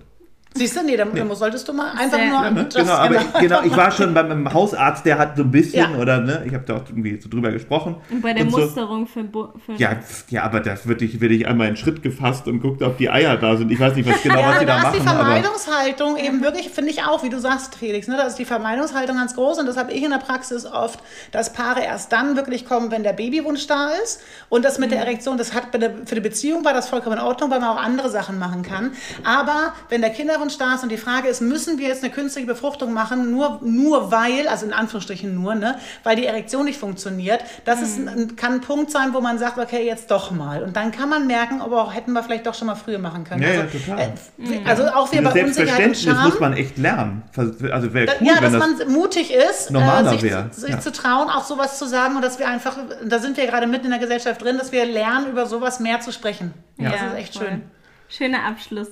Siehst du, nee, dann dann solltest du mal einfach Sehr- nur Ja, ne? just genau, aber genau. ich, genau, ich war schon beim Hausarzt, der hat so ein bisschen, Ja. oder ne, ich habe da auch irgendwie so drüber gesprochen. Und bei der Und so, Musterung für, Bu- für Ja, ja, aber da würde ich, würde ich einmal in Schritt gefasst und guckt, ob die Eier da sind. Ich weiß nicht, was genau, Ja, was aber sie da da ist die machen, aber Vermeidungshaltung eben wirklich, finde ich auch, wie du sagst, Felix, ne, da ist die Vermeidungshaltung ganz groß und das habe ich in der Praxis oft, dass Paare erst dann wirklich kommen, wenn der Babywunsch da ist und das mit der Erektion, das hat für die Beziehung war das vollkommen in Ordnung, weil man auch andere Sachen machen kann, aber wenn der Kinderwunsch da ist und die Frage ist, müssen wir jetzt eine künstliche Befruchtung machen, nur, nur weil, also in Anführungsstrichen nur, ne, weil die Erektion nicht funktioniert, das ist ein, kann ein Punkt sein, wo man sagt, okay, jetzt doch mal und dann kann man merken, aber auch hätten wir vielleicht doch schon mal früher machen können. Ja, ja, also, total. äh, also auch wir bei Unsicherheit und Scham. muss man echt lernen. Also wäre Da- cool, ja, wenn dass das man mutig ist, normaler äh, sich, wär, sich ja. zu trauen, auch sowas zu sagen und dass wir einfach, da sind wir gerade mitten in der Gesellschaft drin, dass wir lernen, über sowas mehr zu sprechen. Ja, das ist echt voll. schön. Schöner Abschluss.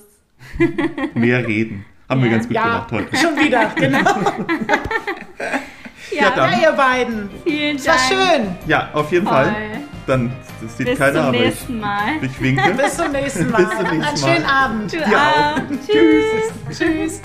mehr reden. Haben wir Ja. ganz gut Ja, gemacht heute. schon wieder, genau. Ja, dann- Ja, ihr beiden. vielen Es war Dank. schön. Ja, auf jeden Toll. Fall. Dann, das sieht Bis keiner, zum aber ich, nächsten Mal. ich winke. Bis zum nächsten Mal. Bis zum nächsten Einen Mal. schönen Abend. Du Dir auch. Tschüss. Tschüss.